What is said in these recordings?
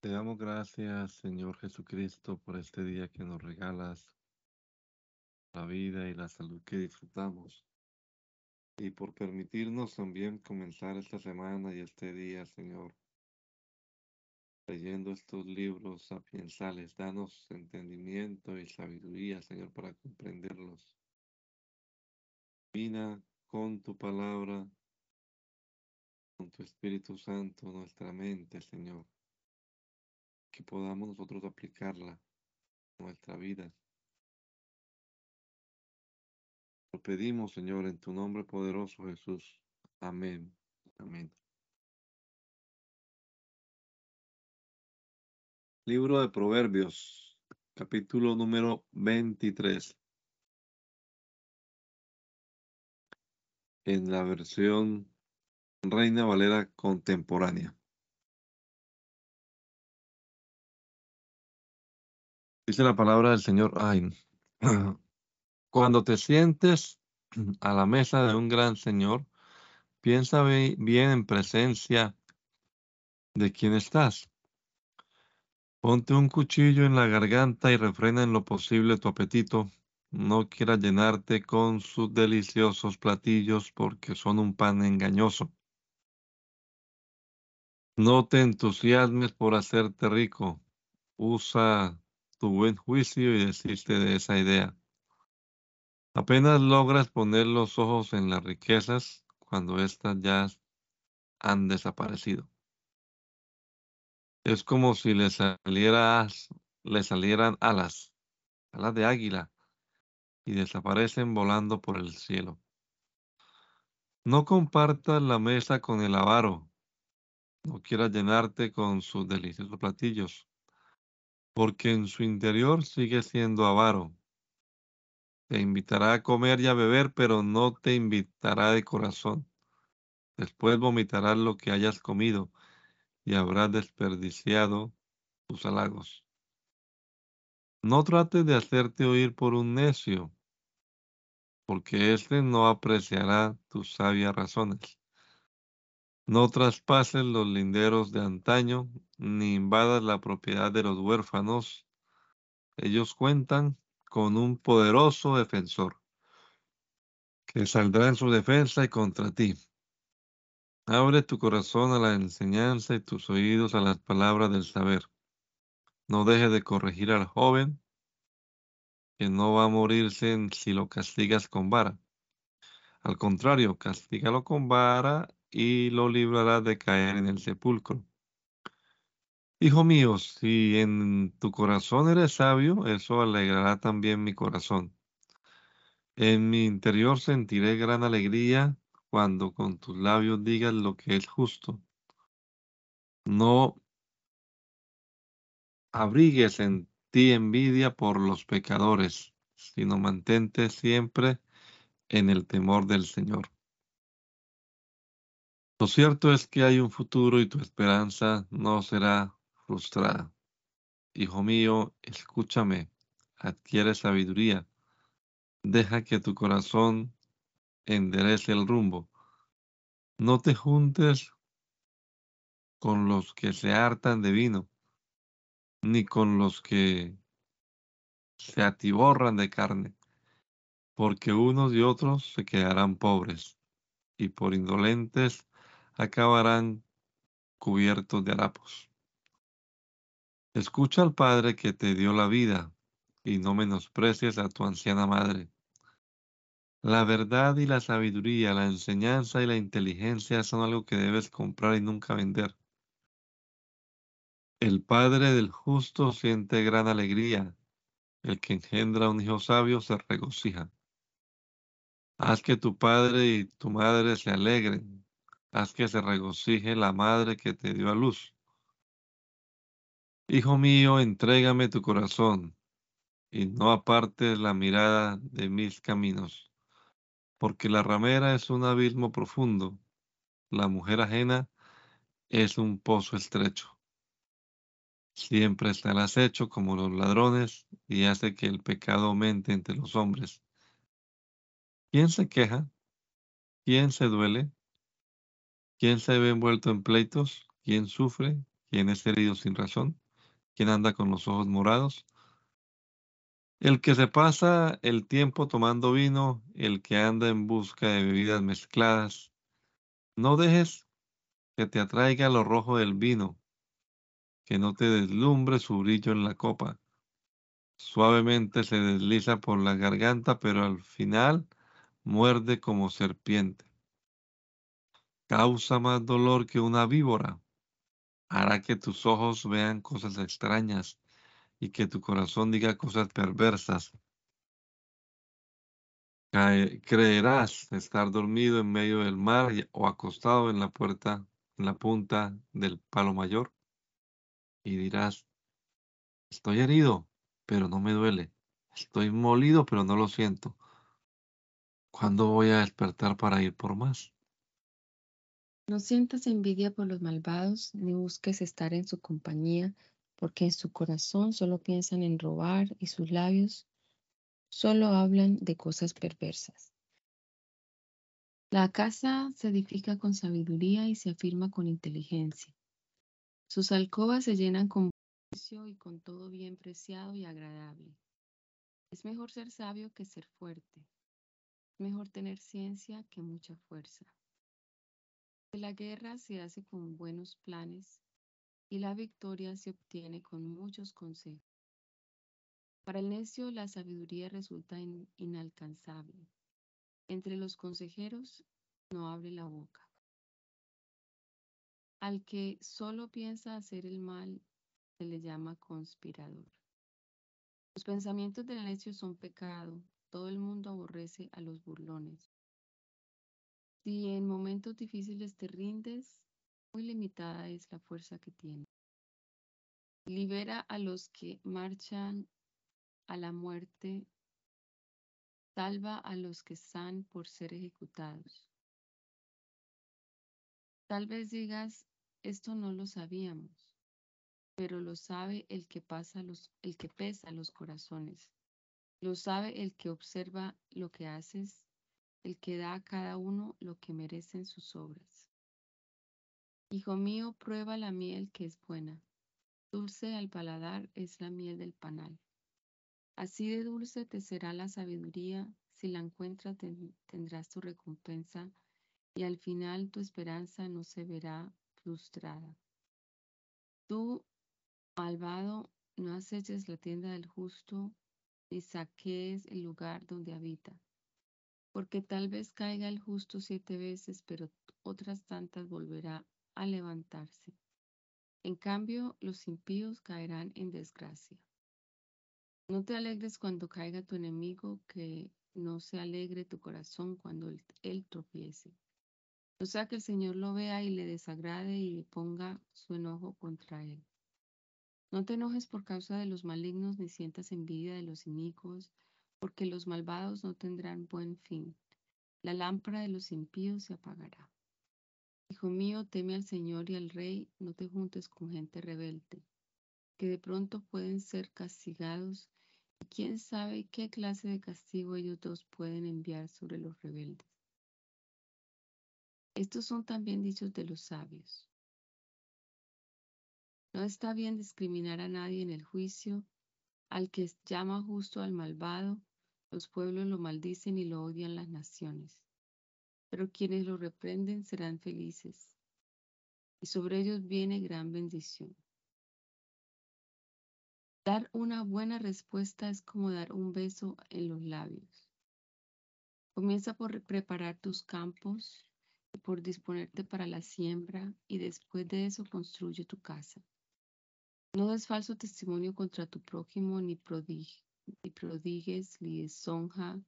Te damos gracias, Señor Jesucristo, por este día que nos regalas, la vida y la salud que disfrutamos, y por permitirnos también comenzar esta semana y este día, Señor, leyendo estos libros sapiensales. Danos entendimiento y sabiduría, Señor, para comprenderlos. Vina con tu palabra, con tu Espíritu Santo, nuestra mente, Señor que podamos nosotros aplicarla en nuestra vida. Lo pedimos, Señor, en tu nombre poderoso, Jesús. Amén. Amén. Libro de Proverbios, capítulo número 23. En la versión Reina Valera contemporánea. Dice la palabra del Señor. Ay, cuando te sientes a la mesa de un gran Señor, piensa bien en presencia de quien estás. Ponte un cuchillo en la garganta y refrena en lo posible tu apetito. No quieras llenarte con sus deliciosos platillos porque son un pan engañoso. No te entusiasmes por hacerte rico. Usa tu buen juicio y desiste de esa idea. Apenas logras poner los ojos en las riquezas cuando éstas ya han desaparecido. Es como si le, le salieran alas, alas de águila, y desaparecen volando por el cielo. No compartas la mesa con el avaro, no quieras llenarte con sus deliciosos platillos porque en su interior sigue siendo avaro. Te invitará a comer y a beber, pero no te invitará de corazón. Después vomitarás lo que hayas comido y habrás desperdiciado tus halagos. No trates de hacerte oír por un necio, porque éste no apreciará tus sabias razones. No traspases los linderos de antaño, ni invadas la propiedad de los huérfanos. Ellos cuentan con un poderoso defensor, que saldrá en su defensa y contra ti. Abre tu corazón a la enseñanza y tus oídos a las palabras del saber. No dejes de corregir al joven, que no va a morirse si lo castigas con vara. Al contrario, castígalo con vara y lo librará de caer en el sepulcro. Hijo mío, si en tu corazón eres sabio, eso alegrará también mi corazón. En mi interior sentiré gran alegría cuando con tus labios digas lo que es justo. No abrigues en ti envidia por los pecadores, sino mantente siempre en el temor del Señor. Lo cierto es que hay un futuro y tu esperanza no será Hijo mío, escúchame, adquiere sabiduría, deja que tu corazón enderece el rumbo. No te juntes con los que se hartan de vino, ni con los que se atiborran de carne, porque unos y otros se quedarán pobres, y por indolentes acabarán cubiertos de harapos. Escucha al Padre que te dio la vida y no menosprecies a tu anciana madre. La verdad y la sabiduría, la enseñanza y la inteligencia son algo que debes comprar y nunca vender. El Padre del justo siente gran alegría. El que engendra un hijo sabio se regocija. Haz que tu padre y tu madre se alegren haz que se regocije la madre que te dio a luz. Hijo mío, entrégame tu corazón y no apartes la mirada de mis caminos, porque la ramera es un abismo profundo, la mujer ajena es un pozo estrecho. Siempre está el acecho como los ladrones y hace que el pecado aumente entre los hombres. ¿Quién se queja? ¿Quién se duele? ¿Quién se ve envuelto en pleitos? ¿Quién sufre? ¿Quién es herido sin razón? ¿Quién anda con los ojos morados? El que se pasa el tiempo tomando vino, el que anda en busca de bebidas mezcladas. No dejes que te atraiga lo rojo del vino, que no te deslumbre su brillo en la copa. Suavemente se desliza por la garganta, pero al final muerde como serpiente. Causa más dolor que una víbora hará que tus ojos vean cosas extrañas y que tu corazón diga cosas perversas. creerás estar dormido en medio del mar o acostado en la puerta, en la punta del palo mayor, y dirás, estoy herido, pero no me duele. Estoy molido, pero no lo siento. ¿Cuándo voy a despertar para ir por más? No sientas envidia por los malvados, ni busques estar en su compañía, porque en su corazón solo piensan en robar y sus labios solo hablan de cosas perversas. La casa se edifica con sabiduría y se afirma con inteligencia. Sus alcobas se llenan con vicio y con todo bien preciado y agradable. Es mejor ser sabio que ser fuerte. Es mejor tener ciencia que mucha fuerza. La guerra se hace con buenos planes y la victoria se obtiene con muchos consejos. Para el necio la sabiduría resulta inalcanzable. Entre los consejeros no abre la boca. Al que solo piensa hacer el mal se le llama conspirador. Los pensamientos del necio son pecado. Todo el mundo aborrece a los burlones. Si en momentos difíciles te rindes, muy limitada es la fuerza que tiene. Libera a los que marchan a la muerte, salva a los que están por ser ejecutados. Tal vez digas, esto no lo sabíamos, pero lo sabe el que, pasa los, el que pesa los corazones. Lo sabe el que observa lo que haces el que da a cada uno lo que merecen sus obras. Hijo mío, prueba la miel que es buena. Dulce al paladar es la miel del panal. Así de dulce te será la sabiduría, si la encuentras tendrás tu recompensa y al final tu esperanza no se verá frustrada. Tú, malvado, no aceches la tienda del justo, ni saquees el lugar donde habita porque tal vez caiga el justo siete veces, pero otras tantas volverá a levantarse. En cambio, los impíos caerán en desgracia. No te alegres cuando caiga tu enemigo, que no se alegre tu corazón cuando él, tropiece. O sea que el Señor lo vea y le desagrade y le ponga su enojo contra él. No te enojes por causa de los malignos, ni sientas envidia de los inicuos, porque los malvados no tendrán buen fin. La lámpara de los impíos se apagará. Hijo mío, teme al Señor y al Rey, no te juntes con gente rebelde, que de pronto pueden ser castigados, y quién sabe qué clase de castigo ellos dos pueden enviar sobre los rebeldes. Estos son también dichos de los sabios. No está bien discriminar a nadie en el juicio, al que llama justo al malvado, los pueblos lo maldicen y lo odian las naciones, pero quienes lo reprenden serán felices, y sobre ellos viene gran bendición. Dar una buena respuesta es como dar un beso en los labios. Comienza por preparar tus campos y por disponerte para la siembra y después de eso construye tu casa. No des falso testimonio contra tu prójimo ni prodigio y prodigues lisonja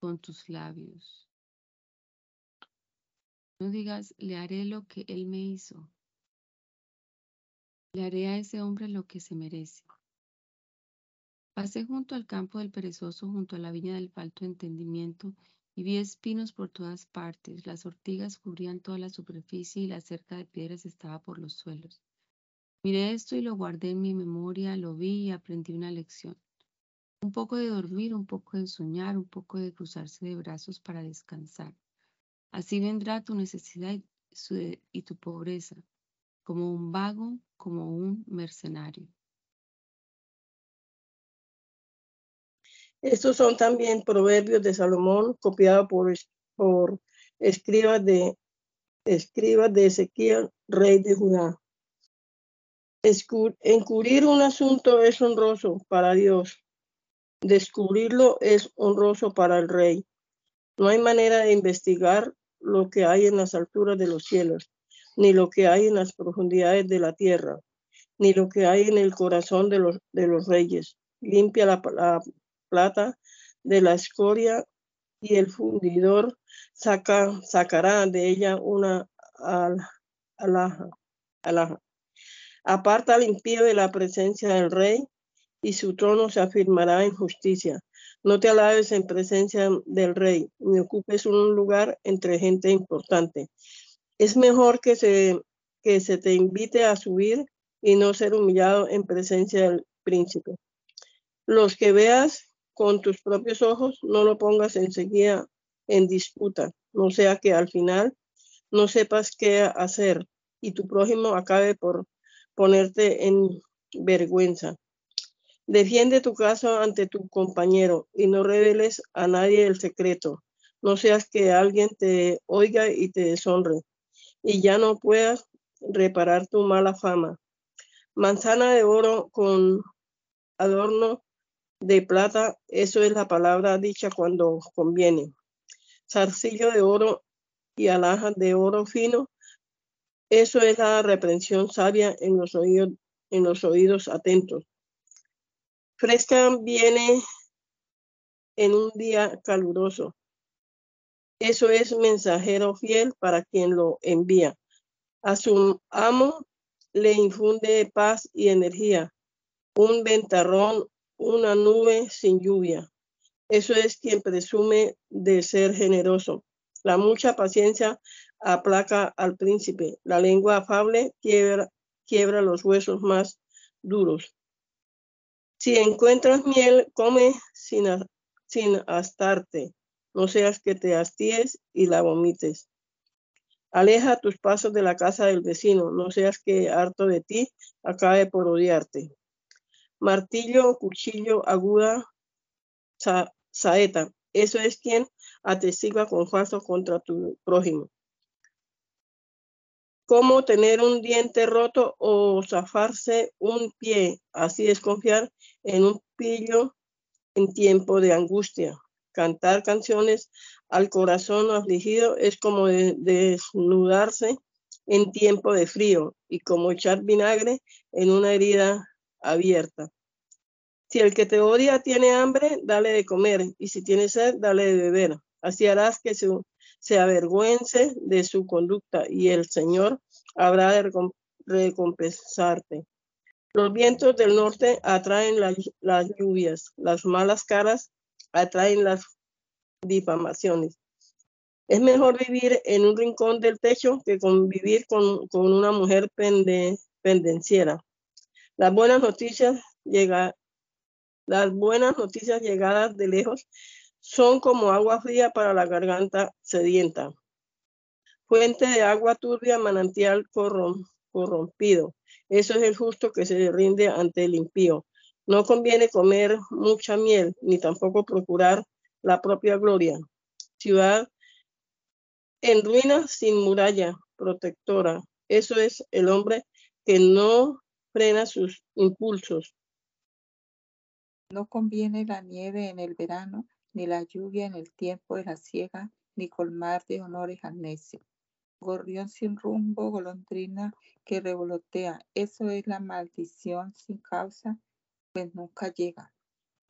con tus labios. No digas, le haré lo que él me hizo. Le haré a ese hombre lo que se merece. Pasé junto al campo del perezoso, junto a la viña del falto entendimiento, y vi espinos por todas partes. Las ortigas cubrían toda la superficie y la cerca de piedras estaba por los suelos. Miré esto y lo guardé en mi memoria, lo vi y aprendí una lección. Un poco de dormir, un poco de soñar, un poco de cruzarse de brazos para descansar. Así vendrá tu necesidad y tu pobreza. como un vago, como un mercenario. Estos son también proverbios de Salomón, copiados por, por escribas de, escribas de Ezequiel, rey de Judá. Encubrir un asunto es honroso para Dios. Descubrirlo es honroso para el rey. No hay manera de investigar lo que hay en las alturas de los cielos, ni lo que hay en las profundidades de la tierra, ni lo que hay en el corazón de los, reyes. Limpia la, plata de la escoria y el fundidor saca, sacará de ella una alhaja. alhaja. Aparta al impío de la presencia del rey y su trono se afirmará en justicia. No te alabes en presencia del rey, ni ocupes un lugar entre gente importante. Es mejor que se, que se te invite a subir y no ser humillado en presencia del príncipe. Los que veas con tus propios ojos, no lo pongas enseguida en disputa, no sea que al final no sepas qué hacer y tu prójimo acabe por ponerte en vergüenza. Defiende tu caso ante tu compañero y no reveles a nadie el secreto. No seas que alguien te oiga y te deshonre y ya no puedas reparar tu mala fama. Manzana de oro con adorno de plata, eso es la palabra dicha cuando conviene. Zarcillo de oro y alhajas de oro fino, eso es la reprensión sabia en los oídos, atentos. Fresca viene en un día caluroso. Eso es mensajero fiel para quien lo envía. A su amo le infunde paz y energía. Un ventarrón una nube sin lluvia. Eso es quien presume de ser generoso. La mucha paciencia aplaca al príncipe. La lengua afable quiebra, los huesos más duros. Si encuentras miel, come sin, hastarte. No seas que te hastíes y la vomites. Aleja tus pasos de la casa del vecino. No seas que harto de ti acabe por odiarte martillo, cuchillo, aguda, saeta. Eso es quien atestigua con falso contra tu prójimo. Cómo tener un diente roto o zafarse un pie. Así es confiar en un pillo en tiempo de angustia. Cantar canciones al corazón afligido es como desnudarse en tiempo de frío y como echar vinagre en una herida abierta. Si el que te odia tiene hambre, dale de comer, y si tiene sed, dale de beber. Así harás que se, avergüence de su conducta, y el Señor habrá de recompensarte. Los vientos del norte atraen las lluvias, las malas caras atraen las difamaciones. Es mejor vivir en un rincón del techo que convivir con, con una mujer pendenciera. Las buenas noticias llega, las buenas noticias llegadas de lejos son como agua fría para la garganta sedienta. Fuente de agua turbia, manantial corrompido. Eso es el justo que se rinde ante el impío. No conviene comer mucha miel, ni tampoco procurar la propia gloria. Ciudad en ruinas sin muralla protectora. Eso es el hombre que no frena sus impulsos. No conviene la nieve en el verano, ni la lluvia en el tiempo de la siega, ni colmar de honores al necio. Gorrión sin rumbo, golondrina que revolotea, eso es la maldición sin causa, pues nunca llega.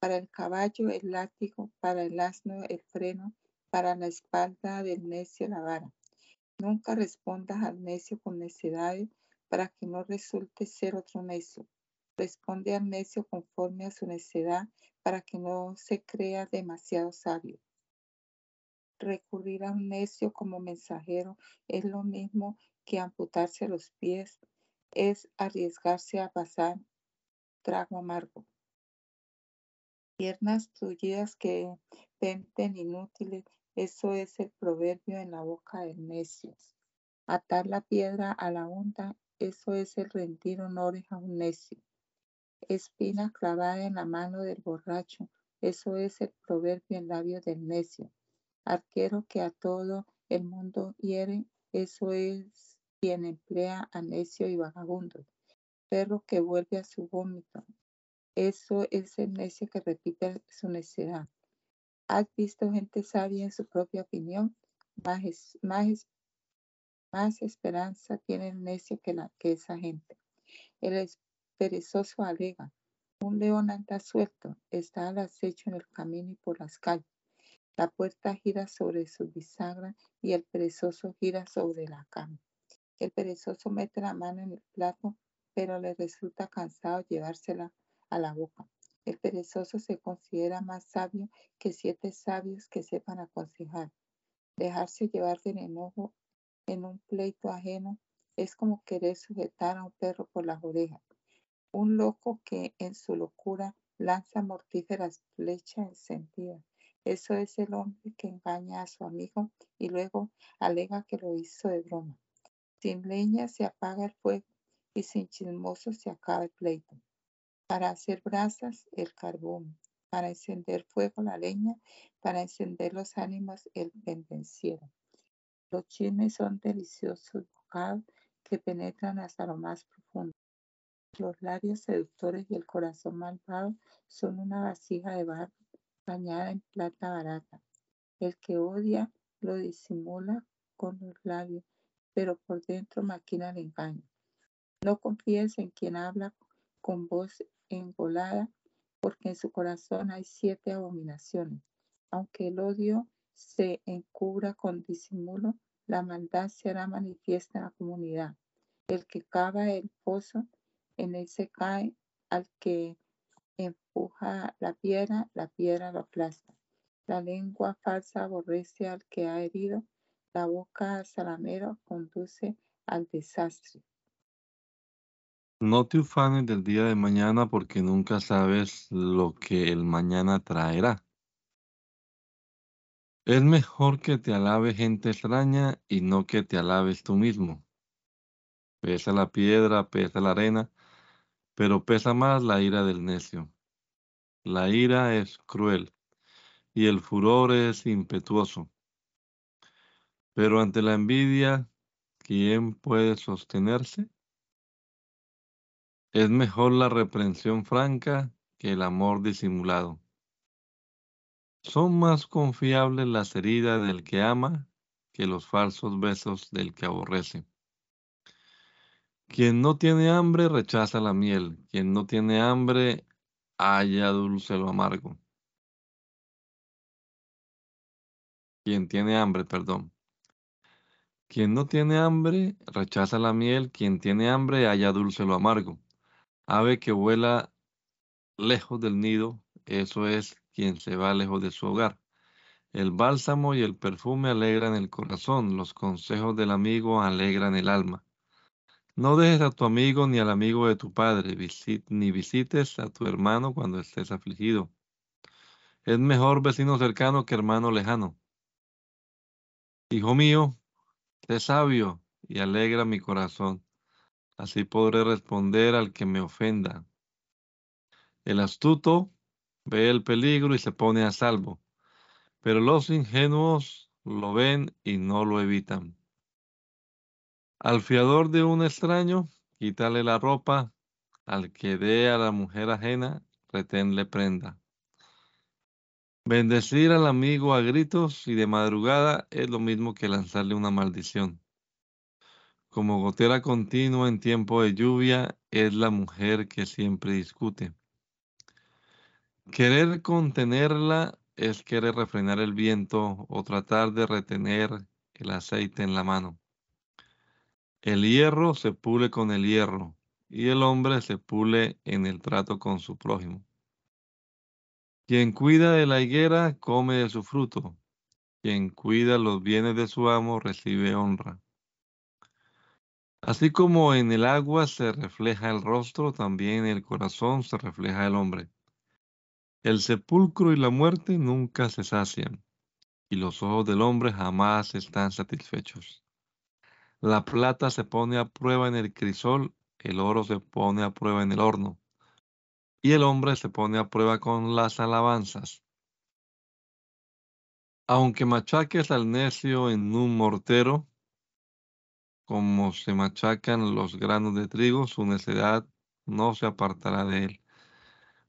Para el caballo el látigo, para el asno el freno, para la espalda del necio la vara. Nunca respondas al necio con necedades, para que no resulte ser otro necio. Responde al necio conforme a su necedad para que no se crea demasiado sabio. Recurrir a un necio como mensajero es lo mismo que amputarse los pies, es arriesgarse a pasar trago amargo. Piernas tullidas que penten inútiles, eso es el proverbio en la boca del necio. Atar la piedra a la onda eso es el rendir honores a un necio. Espina clavada en la mano del borracho, eso es el proverbio en labios del necio. Arquero que a todo el mundo hiere, eso es quien emplea a necio y vagabundo. Perro que vuelve a su vómito, eso es el necio que repite su necedad. ¿Has visto gente sabia en su propia opinión? Más, esperanza tiene el necio que, la, que esa gente. El perezoso alega, un león anda suelto, está al acecho en el camino y por las calles. La puerta gira sobre su bisagra y el perezoso gira sobre la cama. El perezoso mete la mano en el plato, pero le resulta cansado llevársela a la boca. El perezoso se considera más sabio que siete sabios que sepan aconsejar. Dejarse llevar del enojo en un pleito ajeno es como querer sujetar a un perro por las orejas. Un loco que en su locura lanza mortíferas flechas encendidas. Eso es el hombre que engaña a su amigo y luego alega que lo hizo de broma. Sin leña se apaga el fuego y sin chismoso se acaba el pleito. Para hacer brasas, el carbón. Para encender fuego, la leña. Para encender los ánimos, el pendenciero. Los chismes son deliciosos bocados que penetran hasta lo más profundo. Los labios seductores y el corazón malvado son una vasija de barro bañada en plata barata. El que odia lo disimula con los labios, pero por dentro maquina el engaño. No confíes en quien habla con voz engolada, porque en su corazón hay siete abominaciones. Aunque el odio se encubra con disimulo, la maldad se hará manifiesta en la comunidad. El que cava el pozo, en él se cae, al que empuja la piedra, la piedra lo aplasta. La lengua falsa aborrece al que ha herido, la boca salamero conduce al desastre. No te ufanes del día de mañana porque nunca sabes lo que el mañana traerá. Es mejor que te alabe gente extraña y no que te alabes tú mismo. Pesa la piedra, pesa la arena, pero pesa más la ira del necio. La ira es cruel y el furor es impetuoso. Pero ante la envidia, ¿quién puede sostenerse? Es mejor la reprensión franca que el amor disimulado. Son más confiables las heridas del que ama que los falsos besos del que aborrece. Quien no tiene hambre rechaza la miel, quien no tiene hambre haya dulce lo amargo. Quien tiene hambre, perdón. Quien no tiene hambre rechaza la miel, quien tiene hambre haya dulce lo amargo. Ave que vuela lejos del nido, eso es quien se va lejos de su hogar. El bálsamo y el perfume alegran el corazón, los consejos del amigo alegran el alma. No dejes a tu amigo ni al amigo de tu padre, ni visites a tu hermano cuando estés afligido. Es mejor vecino cercano que hermano lejano. Hijo mío, sé sabio y alegra mi corazón. Así podré responder al que me ofenda. El astuto ve el peligro y se pone a salvo, pero los ingenuos lo ven y no lo evitan. Al fiador de un extraño, quítale la ropa, al que dé a la mujer ajena, reténle prenda. Bendecir al amigo a gritos y de madrugada es lo mismo que lanzarle una maldición. Como gotera continua en tiempo de lluvia es la mujer que siempre discute. Querer contenerla es querer refrenar el viento o tratar de retener el aceite en la mano. El hierro se pule con el hierro y el hombre se pule en el trato con su prójimo. Quien cuida de la higuera come de su fruto. Quien cuida los bienes de su amo recibe honra. Así como en el agua se refleja el rostro, también en el corazón se refleja el hombre. El sepulcro y la muerte nunca se sacian, y los ojos del hombre jamás están satisfechos. La plata se pone a prueba en el crisol, el oro se pone a prueba en el horno, y el hombre se pone a prueba con las alabanzas. Aunque machaques al necio en un mortero, como se machacan los granos de trigo, su necedad no se apartará de él.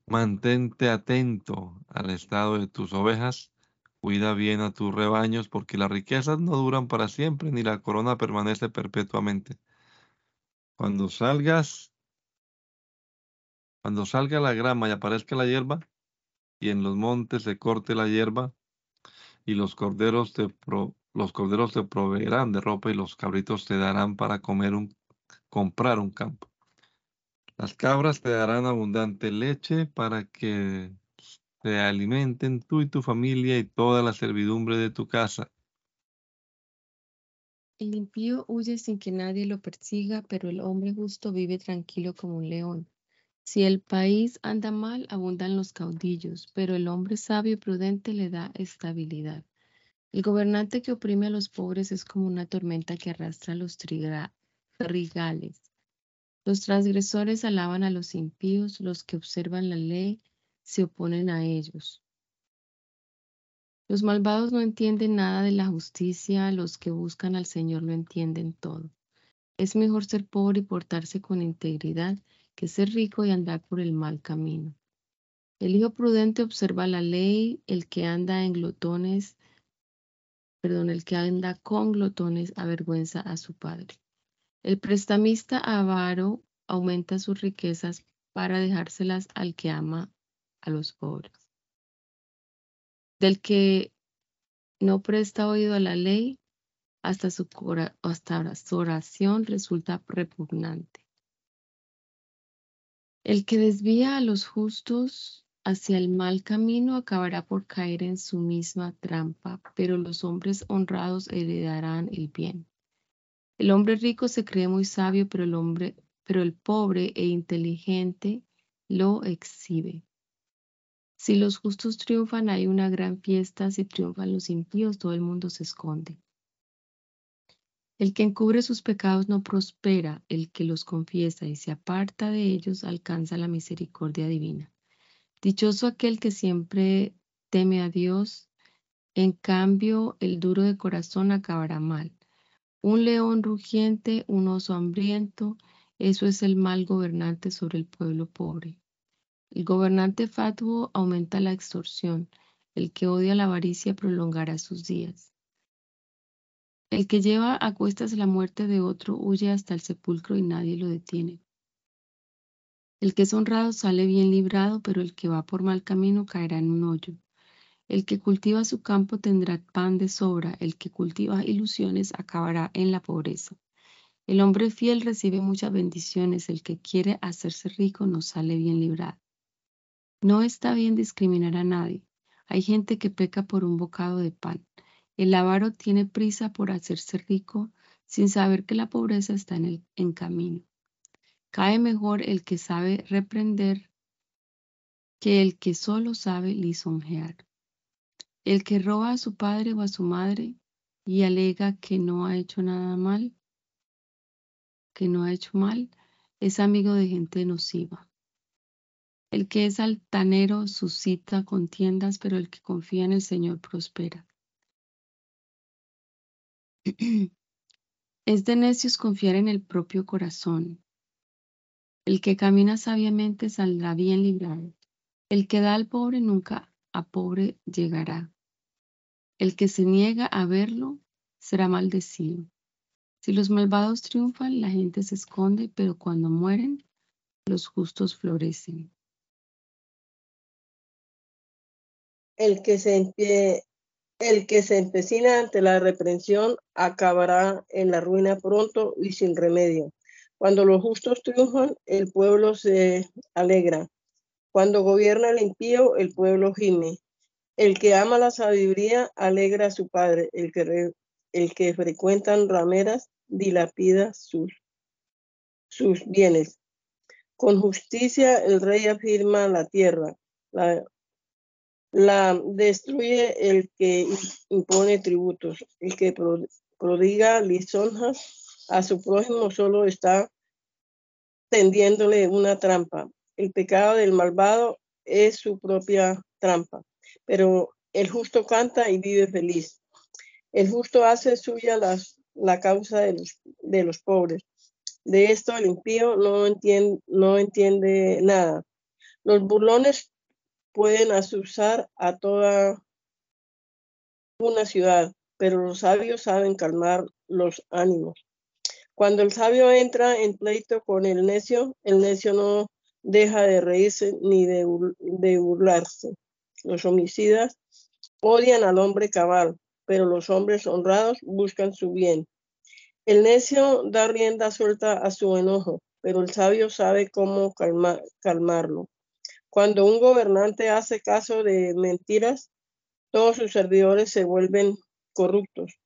Mantente atento al estado de tus ovejas, cuida bien a tus rebaños, porque las riquezas no duran para siempre, ni la corona permanece perpetuamente. Cuando salgas, cuando salga la grama y aparezca la hierba, y en los montes se corte la hierba, y los corderos te, los corderos te proveerán de ropa y los cabritos te darán para comer un, comprar un campo. Las cabras te darán abundante leche para que te alimenten tú y tu familia y toda la servidumbre de tu casa. El impío huye sin que nadie lo persiga, pero el hombre justo vive tranquilo como un león. Si el país anda mal, abundan los caudillos, pero el hombre sabio y prudente le da estabilidad. El gobernante que oprime a los pobres es como una tormenta que arrastra los trigales. Los transgresores alaban a los impíos, los que observan la ley se oponen a ellos. Los malvados no entienden nada de la justicia, los que buscan al Señor lo entienden todo. Es mejor ser pobre y portarse con integridad que ser rico y andar por el mal camino. El hijo prudente observa la ley, el que anda en glotones, perdón, el que anda con glotones avergüenza a su padre. El prestamista avaro aumenta sus riquezas para dejárselas al que ama a los pobres. Del que no presta oído a la ley, hasta su, hasta su oración resulta repugnante. El que desvía a los justos hacia el mal camino acabará por caer en su misma trampa, pero los hombres honrados heredarán el bien. El hombre rico se cree muy sabio, pero el hombre, pero el pobre e inteligente lo exhibe. Si los justos triunfan, hay una gran fiesta. Si triunfan los impíos, todo el mundo se esconde. El que encubre sus pecados no prospera, el que los confiesa y se aparta de ellos alcanza la misericordia divina. Dichoso aquel que siempre teme a Dios, en cambio el duro de corazón acabará mal. Un león rugiente, un oso hambriento, eso es el mal gobernante sobre el pueblo pobre. El gobernante fatuo aumenta la extorsión, el que odia la avaricia prolongará sus días. El que lleva a cuestas la muerte de otro huye hasta el sepulcro y nadie lo detiene. El que es honrado sale bien librado, pero el que va por mal camino caerá en un hoyo. El que cultiva su campo tendrá pan de sobra, el que cultiva ilusiones acabará en la pobreza. El hombre fiel recibe muchas bendiciones, el que quiere hacerse rico no sale bien librado. No está bien discriminar a nadie. Hay gente que peca por un bocado de pan. El avaro tiene prisa por hacerse rico sin saber que la pobreza está en el en camino. Cae mejor el que sabe reprender que el que solo sabe lisonjear. El que roba a su padre o a su madre y alega que no ha hecho nada mal, que no ha hecho mal, es amigo de gente nociva. El que es altanero suscita contiendas, pero el que confía en el Señor prospera. Es de necios confiar en el propio corazón. El que camina sabiamente saldrá bien librado. El que da al pobre nunca a pobre llegará. El que se niega a verlo será maldecido. Si los malvados triunfan, la gente se esconde, pero cuando mueren, los justos florecen. El que se, el que se empecina ante la reprensión acabará en la ruina pronto y sin remedio. Cuando los justos triunfan, el pueblo se alegra. Cuando gobierna el impío, el pueblo gime. El que ama la sabiduría alegra a su padre, el que, el que frecuentan rameras dilapida sus, sus bienes. Con justicia el rey afirma la tierra, la destruye el que impone tributos, el que prodiga lisonjas a su prójimo solo está tendiéndole una trampa. El pecado del malvado es su propia trampa, pero el justo canta y vive feliz. El justo hace suya las, la causa de los, de los pobres. De esto el impío no entiende, no entiende nada. Los burlones pueden asusar a toda una ciudad, pero los sabios saben calmar los ánimos. Cuando el sabio entra en pleito con el necio, el necio no deja de reírse ni de, burlarse. Los homicidas odian al hombre cabal, pero los hombres honrados buscan su bien. El necio da rienda suelta a su enojo, pero el sabio sabe cómo calmarlo. Cuando un gobernante hace caso de mentiras, todos sus servidores se vuelven corruptos.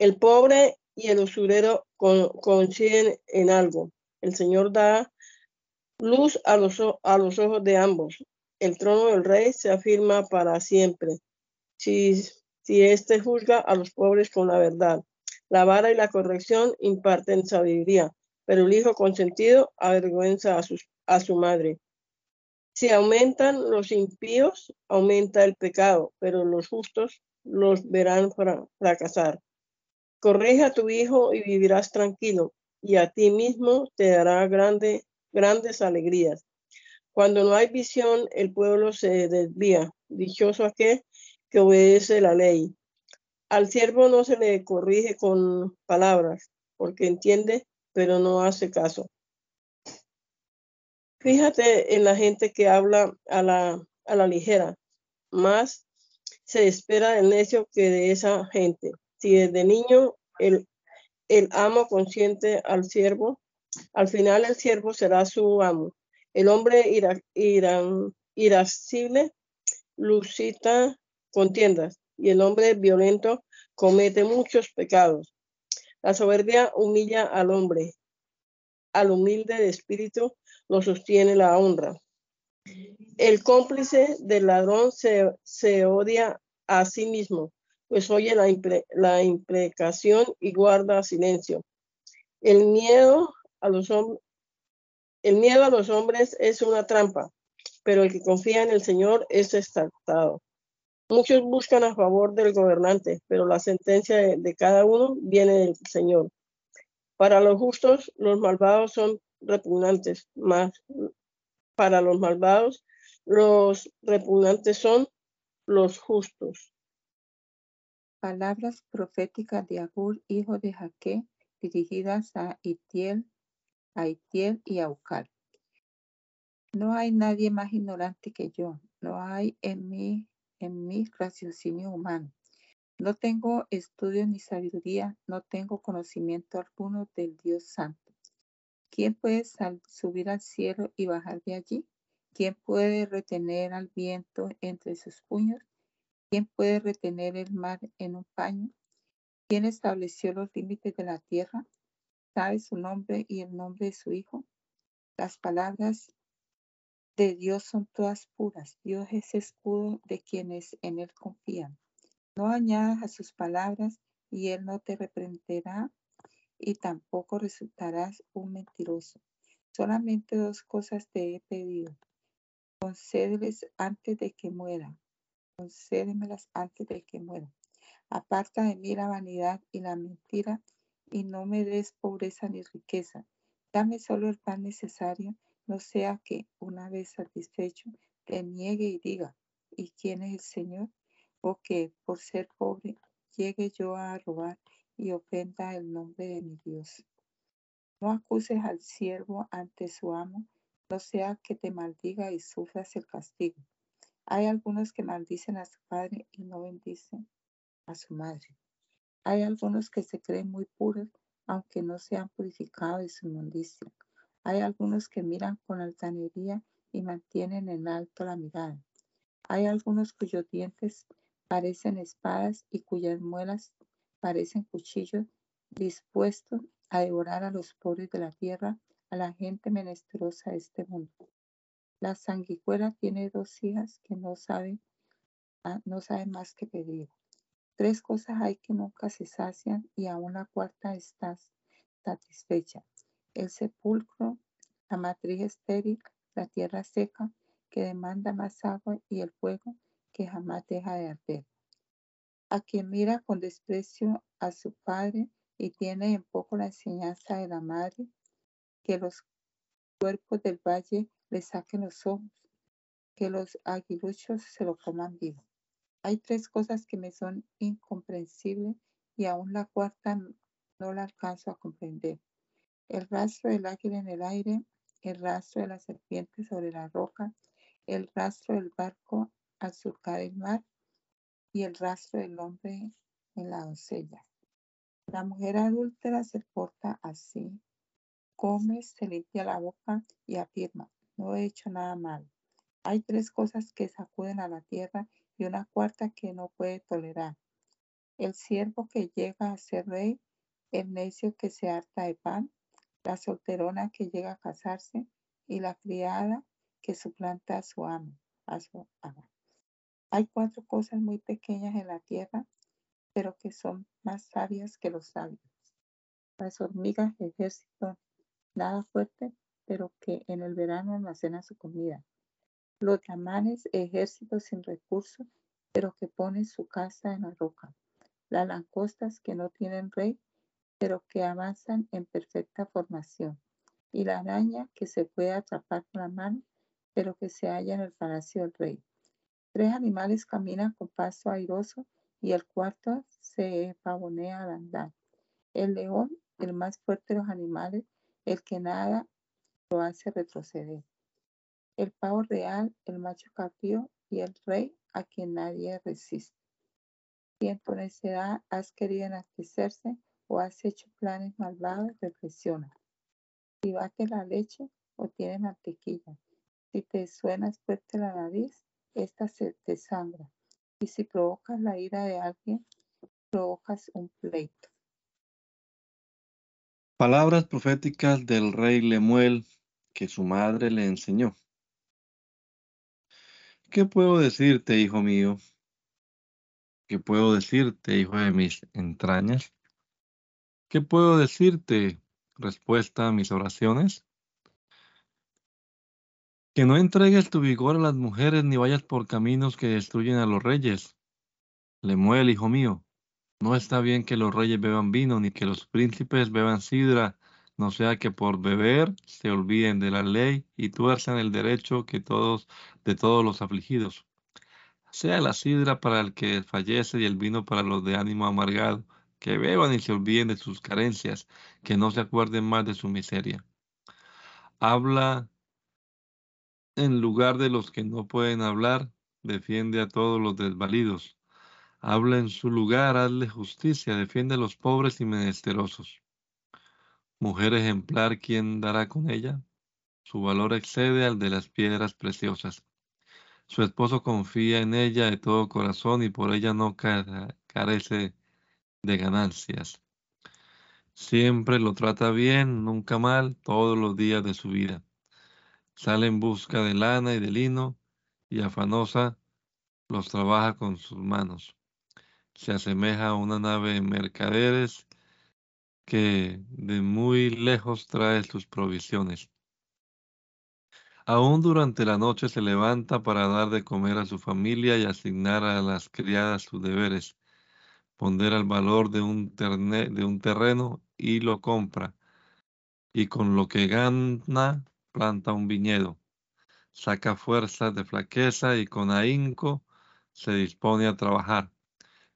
El pobre y el usurero coinciden en algo. El Señor da luz a los, ojos de ambos. El trono del rey se afirma para siempre. Si, éste juzga a los pobres con la verdad, la vara y la corrección imparten sabiduría, pero el hijo consentido avergüenza a su madre. Si aumentan los impíos, aumenta el pecado, pero los justos los verán fracasar. Corrige a tu hijo y vivirás tranquilo, y a ti mismo te dará grande, grandes alegrías. Cuando no hay visión, el pueblo se desvía. Dichoso aquel que obedece la ley. Al siervo no se le corrige con palabras, porque entiende, pero no hace caso. Fíjate en la gente que habla a la, a la ligera, más se espera del necio que de esa gente. Si desde niño el, el amo consiente al siervo, al final el siervo será su amo. El hombre ira, irascible lucita contiendas y el hombre violento comete muchos pecados. La soberbia humilla al hombre, al humilde de espíritu lo sostiene la honra. El cómplice del ladrón se, se odia a sí mismo, pues oye la, la imprecación y guarda silencio. El miedo a los el miedo a los hombres es una trampa, pero el que confía en el Señor es exaltado. Muchos buscan a favor del gobernante, pero la sentencia de, cada uno viene del Señor. Para los justos, los malvados son repugnantes, más para los malvados, los repugnantes son los justos. Palabras proféticas de Agur, hijo de Jaque, dirigidas a Itiel, a Itiel y a Ucal. No hay nadie más ignorante que yo, no hay en mí, en mi raciocinio humano. No tengo estudio ni sabiduría, no tengo conocimiento alguno del Dios Santo. ¿Quién puede subir al cielo y bajar de allí? ¿Quién puede retener al viento entre sus puños? ¿Quién puede retener el mar en un paño? ¿Quién estableció los límites de la tierra? ¿Sabe su nombre y el nombre de su Hijo? Las palabras de Dios son todas puras. Dios es escudo de quienes en Él confían. No añadas a sus palabras y Él no te reprenderá y tampoco resultarás un mentiroso. Solamente dos cosas te he pedido. Concédeles antes de que muera concédemelas antes de que muera. Aparta de mí la vanidad y la mentira, y no me des pobreza ni riqueza. Dame solo el pan necesario, no sea que, una vez satisfecho, te niegue y diga, ¿y quién es el Señor? O que, por ser pobre, llegue yo a robar y ofenda el nombre de mi Dios. No acuses al siervo ante su amo, no sea que te maldiga y sufras el castigo. Hay algunos que maldicen a su padre y no bendicen a su madre. Hay algunos que se creen muy puros, aunque no se han purificado de su inmundicia. Hay algunos que miran con altanería y mantienen en alto la mirada. Hay algunos cuyos dientes parecen espadas y cuyas muelas parecen cuchillos dispuestos a devorar a los pobres de la tierra, a la gente menesterosa de este mundo. La sanguijuela tiene dos hijas que no saben, ah, no saben más que pedir. Tres cosas hay que nunca se sacian y a una cuarta estás satisfecha. El sepulcro, la matriz estéril, la tierra seca, que demanda más agua y el fuego que jamás deja de arder. A quien mira con desprecio a su padre y tiene en poco la enseñanza de la madre, que los cuerpos del valle le saquen los ojos, que los aguiluchos se lo coman vivo. Hay tres cosas que me son incomprensibles y aún la cuarta no la alcanzo a comprender. El rastro del águila en el aire, el rastro de la serpiente sobre la roca, el rastro del barco al surcar el mar y el rastro del hombre en la doncella. La mujer adúltera se porta así, come, se limpia la boca y afirma, no he hecho nada mal. Hay tres cosas que sacuden a la tierra y una cuarta que no puede tolerar. El siervo que llega a ser rey, el necio que se harta de pan, la solterona que llega a casarse y la criada que suplanta a su amo. Hay cuatro cosas muy pequeñas en la tierra, pero que son más sabias que los sabios. Las hormigas ejército, nada fuerte, pero que en el verano almacena su comida. Los llamanes ejércitos sin recursos, pero que ponen su casa en la roca. Las langostas que no tienen rey, pero que avanzan en perfecta formación. Y la araña que se puede atrapar con la mano, pero que se halla en el palacio del rey. Tres animales caminan con paso airoso y el cuarto se pavonea al andar. El león, el más fuerte de los animales, el que nada lo hace retroceder el pavo real, el macho cabrío y el rey a quien nadie resiste. Si en tu necedad has querido enaltecerse o has hecho planes malvados, reflexiona. Si bate la leche o tiene mantequilla. Si te suena fuerte la nariz, esta se te sangra. Y si provocas la ira de alguien, provocas un pleito. Palabras proféticas del rey Lemuel que su madre le enseñó. ¿Qué puedo decirte, hijo mío? ¿Qué puedo decirte, hijo de mis entrañas? ¿Qué puedo decirte? Respuesta a mis oraciones. Que no entregues tu vigor a las mujeres ni vayas por caminos que destruyen a los reyes. Lemuel, hijo mío, no está bien que los reyes beban vino ni que los príncipes beban sidra no sea que por beber se olviden de la ley y tuerzan el derecho que todos de todos los afligidos. Sea la sidra para el que fallece y el vino para los de ánimo amargado, que beban y se olviden de sus carencias, que no se acuerden más de su miseria. Habla en lugar de los que no pueden hablar, defiende a todos los desvalidos. Habla en su lugar, hazle justicia, defiende a los pobres y menesterosos. Mujer ejemplar, ¿quién dará con ella? Su valor excede al de las piedras preciosas. Su esposo confía en ella de todo corazón y por ella no carece de ganancias. Siempre lo trata bien, nunca mal, todos los días de su vida. Sale en busca de lana y de lino y afanosa los trabaja con sus manos. Se asemeja a una nave de mercaderes que de muy lejos trae sus provisiones. Aún durante la noche se levanta para dar de comer a su familia y asignar a las criadas sus deberes. Pondera el valor de un, de un terreno y lo compra. Y con lo que gana, planta un viñedo. Saca fuerzas de flaqueza y con ahínco se dispone a trabajar.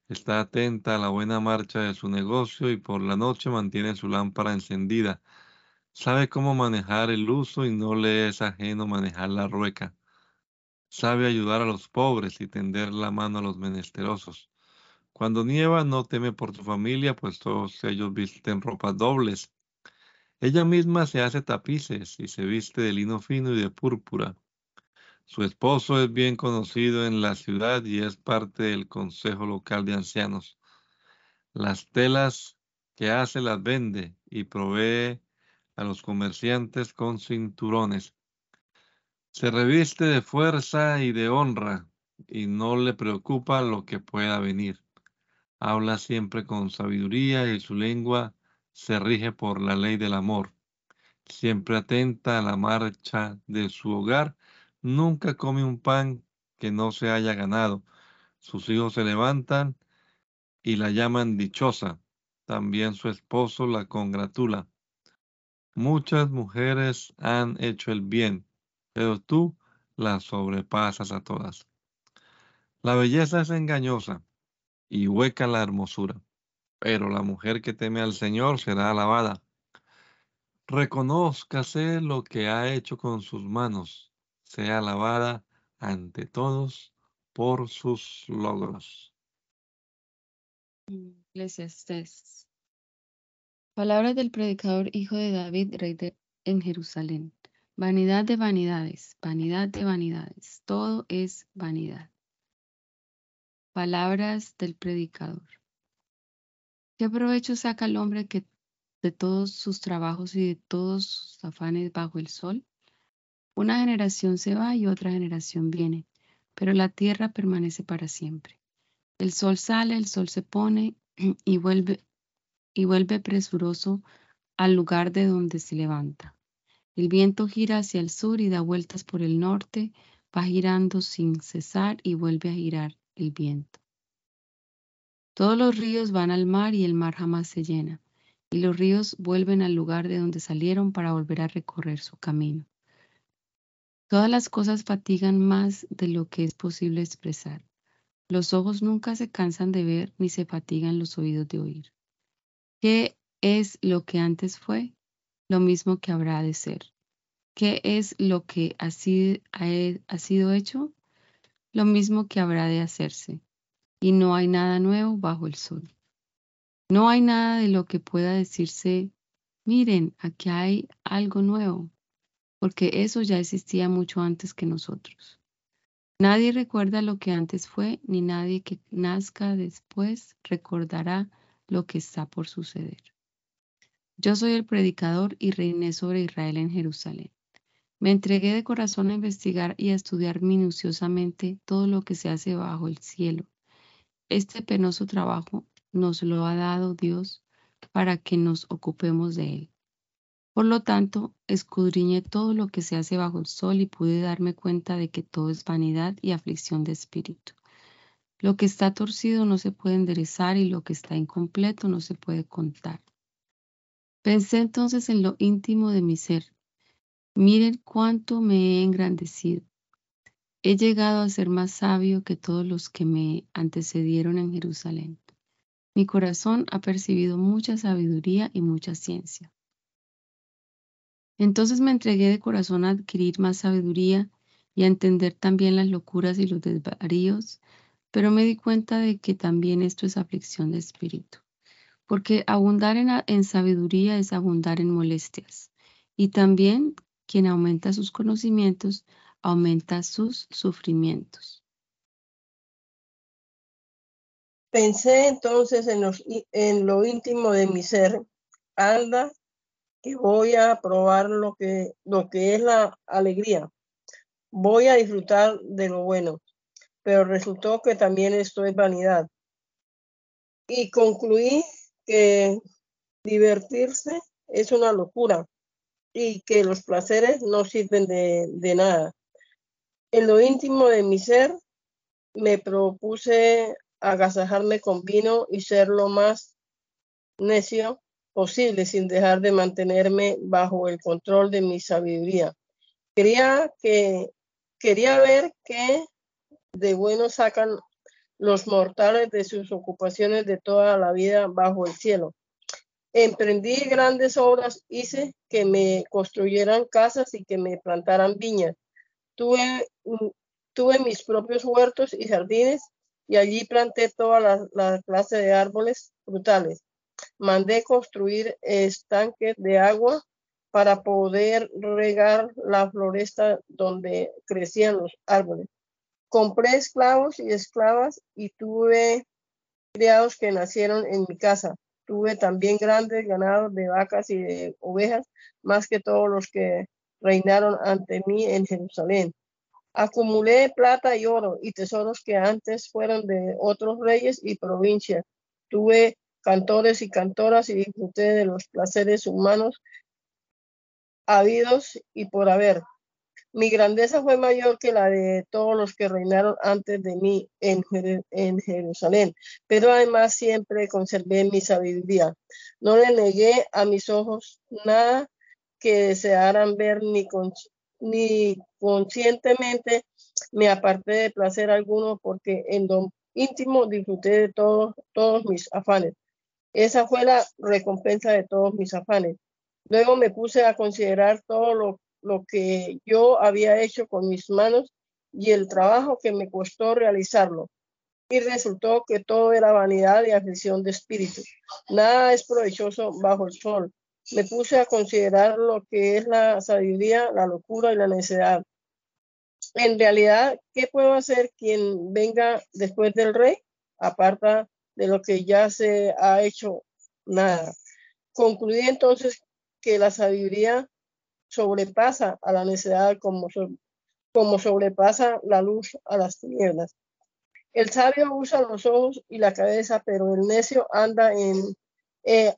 Está atenta a la buena marcha de su negocio y por la noche mantiene su lámpara encendida. Sabe cómo manejar el uso y no le es ajeno manejar la rueca. Sabe ayudar a los pobres y tender la mano a los menesterosos. Cuando nieva no teme por su familia, pues todos ellos visten ropas dobles. Ella misma se hace tapices y se viste de lino fino y de púrpura. Su esposo es bien conocido en la ciudad y es parte del Consejo Local de Ancianos. Las telas que hace las vende y provee a los comerciantes con cinturones. Se reviste de fuerza y de honra y no le preocupa lo que pueda venir. Habla siempre con sabiduría y su lengua se rige por la ley del amor. Siempre atenta a la marcha de su hogar, nunca come un pan que no se haya ganado. Sus hijos se levantan y la llaman dichosa. También su esposo la congratula. Muchas mujeres han hecho el bien, pero tú las sobrepasas a todas. La belleza es engañosa y hueca la hermosura, pero la mujer que teme al Señor será alabada. Reconózcase lo que ha hecho con sus manos, sea alabada ante todos por sus logros. Eclesiastés. Palabras del predicador hijo de David, rey de, en Jerusalén. Vanidad de vanidades, vanidad de vanidades, todo es vanidad. Palabras del predicador. ¿Qué provecho saca el hombre que de todos sus trabajos y de todos sus afanes bajo el sol? Una generación se va y otra generación viene, pero la tierra permanece para siempre. El sol sale, el sol se pone y vuelve y vuelve presuroso al lugar de donde se levanta. El viento gira hacia el sur y da vueltas por el norte, va girando sin cesar y vuelve a girar el viento. Todos los ríos van al mar y el mar jamás se llena, y los ríos vuelven al lugar de donde salieron para volver a recorrer su camino. Todas las cosas fatigan más de lo que es posible expresar. Los ojos nunca se cansan de ver ni se fatigan los oídos de oír. ¿Qué es lo que antes fue? Lo mismo que habrá de ser. ¿Qué es lo que ha sido, hecho? Lo mismo que habrá de hacerse. Y no hay nada nuevo bajo el sol. No hay nada de lo que pueda decirse, miren, aquí hay algo nuevo, porque eso ya existía mucho antes que nosotros. Nadie recuerda lo que antes fue, ni nadie que nazca después recordará lo que está por suceder. Yo soy el predicador y reiné sobre Israel en Jerusalén. Me entregué de corazón a investigar y a estudiar minuciosamente todo lo que se hace bajo el cielo. Este penoso trabajo nos lo ha dado Dios para que nos ocupemos de él. Por lo tanto, escudriñé todo lo que se hace bajo el sol y pude darme cuenta de que todo es vanidad y aflicción de espíritu. Lo que está torcido no se puede enderezar y lo que está incompleto no se puede contar. Pensé entonces en lo íntimo de mi ser. Miren cuánto me he engrandecido. He llegado a ser más sabio que todos los que me antecedieron en Jerusalén. Mi corazón ha percibido mucha sabiduría y mucha ciencia. Entonces me entregué de corazón a adquirir más sabiduría y a entender también las locuras y los desvaríos pero me di cuenta de que también esto es aflicción de espíritu, porque abundar en, sabiduría es abundar en molestias, y también quien aumenta sus conocimientos aumenta sus sufrimientos. Pensé entonces en, en lo íntimo de mi ser, anda, que voy a probar lo que, lo que es la alegría. Voy a disfrutar de lo bueno pero resultó que también esto es vanidad. Y concluí que divertirse es una locura y que los placeres no sirven de, de nada. En lo íntimo de mi ser me propuse agasajarme con vino y ser lo más necio posible sin dejar de mantenerme bajo el control de mi sabiduría. Quería que quería ver que de bueno sacan los mortales de sus ocupaciones de toda la vida bajo el cielo. Emprendí grandes obras, hice que me construyeran casas y que me plantaran viñas. Tuve, mm, tuve mis propios huertos y jardines y allí planté toda la, la clase de árboles frutales. Mandé construir estanques de agua para poder regar la floresta donde crecían los árboles. Compré esclavos y esclavas y tuve criados que nacieron en mi casa. Tuve también grandes ganados de vacas y de ovejas, más que todos los que reinaron ante mí en Jerusalén. Acumulé plata y oro y tesoros que antes fueron de otros reyes y provincias. Tuve cantores y cantoras y disfruté de los placeres humanos habidos y por haber. Mi grandeza fue mayor que la de todos los que reinaron antes de mí en, Jerusalén, pero además siempre conservé mi sabiduría. No le negué a mis ojos nada que desearan ver ni, ni conscientemente me aparté de placer alguno porque en lo íntimo disfruté de todos, todos mis afanes. Esa fue la recompensa de todos mis afanes. Luego me puse a considerar todo lo, lo que yo había hecho con mis manos y el trabajo que me costó realizarlo. Y resultó que todo era vanidad y aflicción de espíritu. Nada es provechoso bajo el sol. Me puse a considerar lo que es la sabiduría, la locura y la necedad. En realidad, ¿qué puedo hacer quien venga después del rey? Aparta de lo que ya se ha hecho, nada. Concluí entonces que la sabiduría sobrepasa a la necedad como, como sobrepasa la luz a las tinieblas. El sabio usa los ojos y la cabeza, pero el necio anda en eh,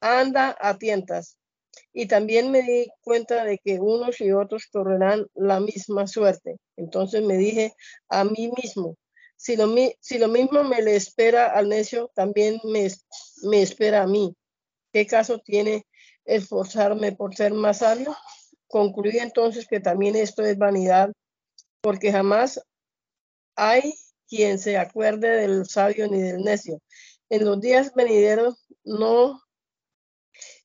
anda a tientas. Y también me di cuenta de que unos y otros correrán la misma suerte. Entonces me dije a mí mismo, si lo, si lo mismo me le espera al necio, también me, me espera a mí. ¿Qué caso tiene esforzarme por ser más sabio? Concluí entonces que también esto es vanidad, porque jamás hay quien se acuerde del sabio ni del necio. En los días venideros no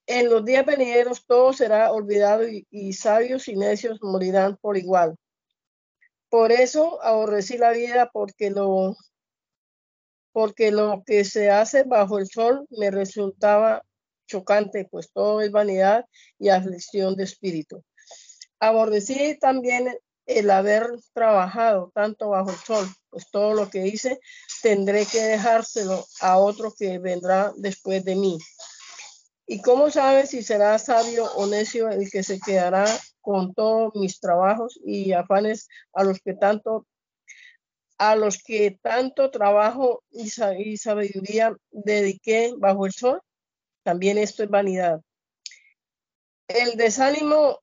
en los días venideros todo será olvidado y, sabios y necios morirán por igual. Por eso aborrecí la vida porque lo, porque lo que se hace bajo el sol me resultaba chocante, pues todo es vanidad y aflicción de espíritu. Aborrecí también el haber trabajado tanto bajo el sol, pues todo lo que hice tendré que dejárselo a otro que vendrá después de mí. ¿Y cómo sabes si será sabio o necio el que se quedará con todos mis trabajos y afanes a los que tanto a los que tanto trabajo y, sabiduría dediqué bajo el sol? También esto es vanidad. El desánimo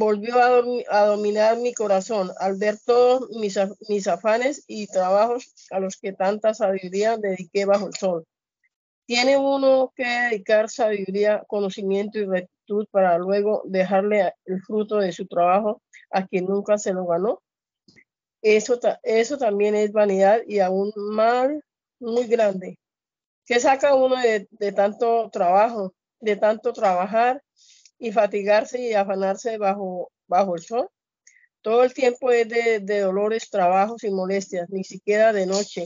volvió a, dominar mi corazón al ver todos mis, mis afanes y trabajos a los que tanta sabiduría dediqué bajo el sol. Tiene uno que dedicar sabiduría, conocimiento y rectitud para luego dejarle el fruto de su trabajo a quien nunca se lo ganó. Eso, eso también es vanidad y aún mal muy grande. ¿Qué saca uno de, tanto trabajo, de tanto trabajar y fatigarse y afanarse bajo, bajo el sol? Todo el tiempo es de, de dolores, trabajos y molestias, ni siquiera de noche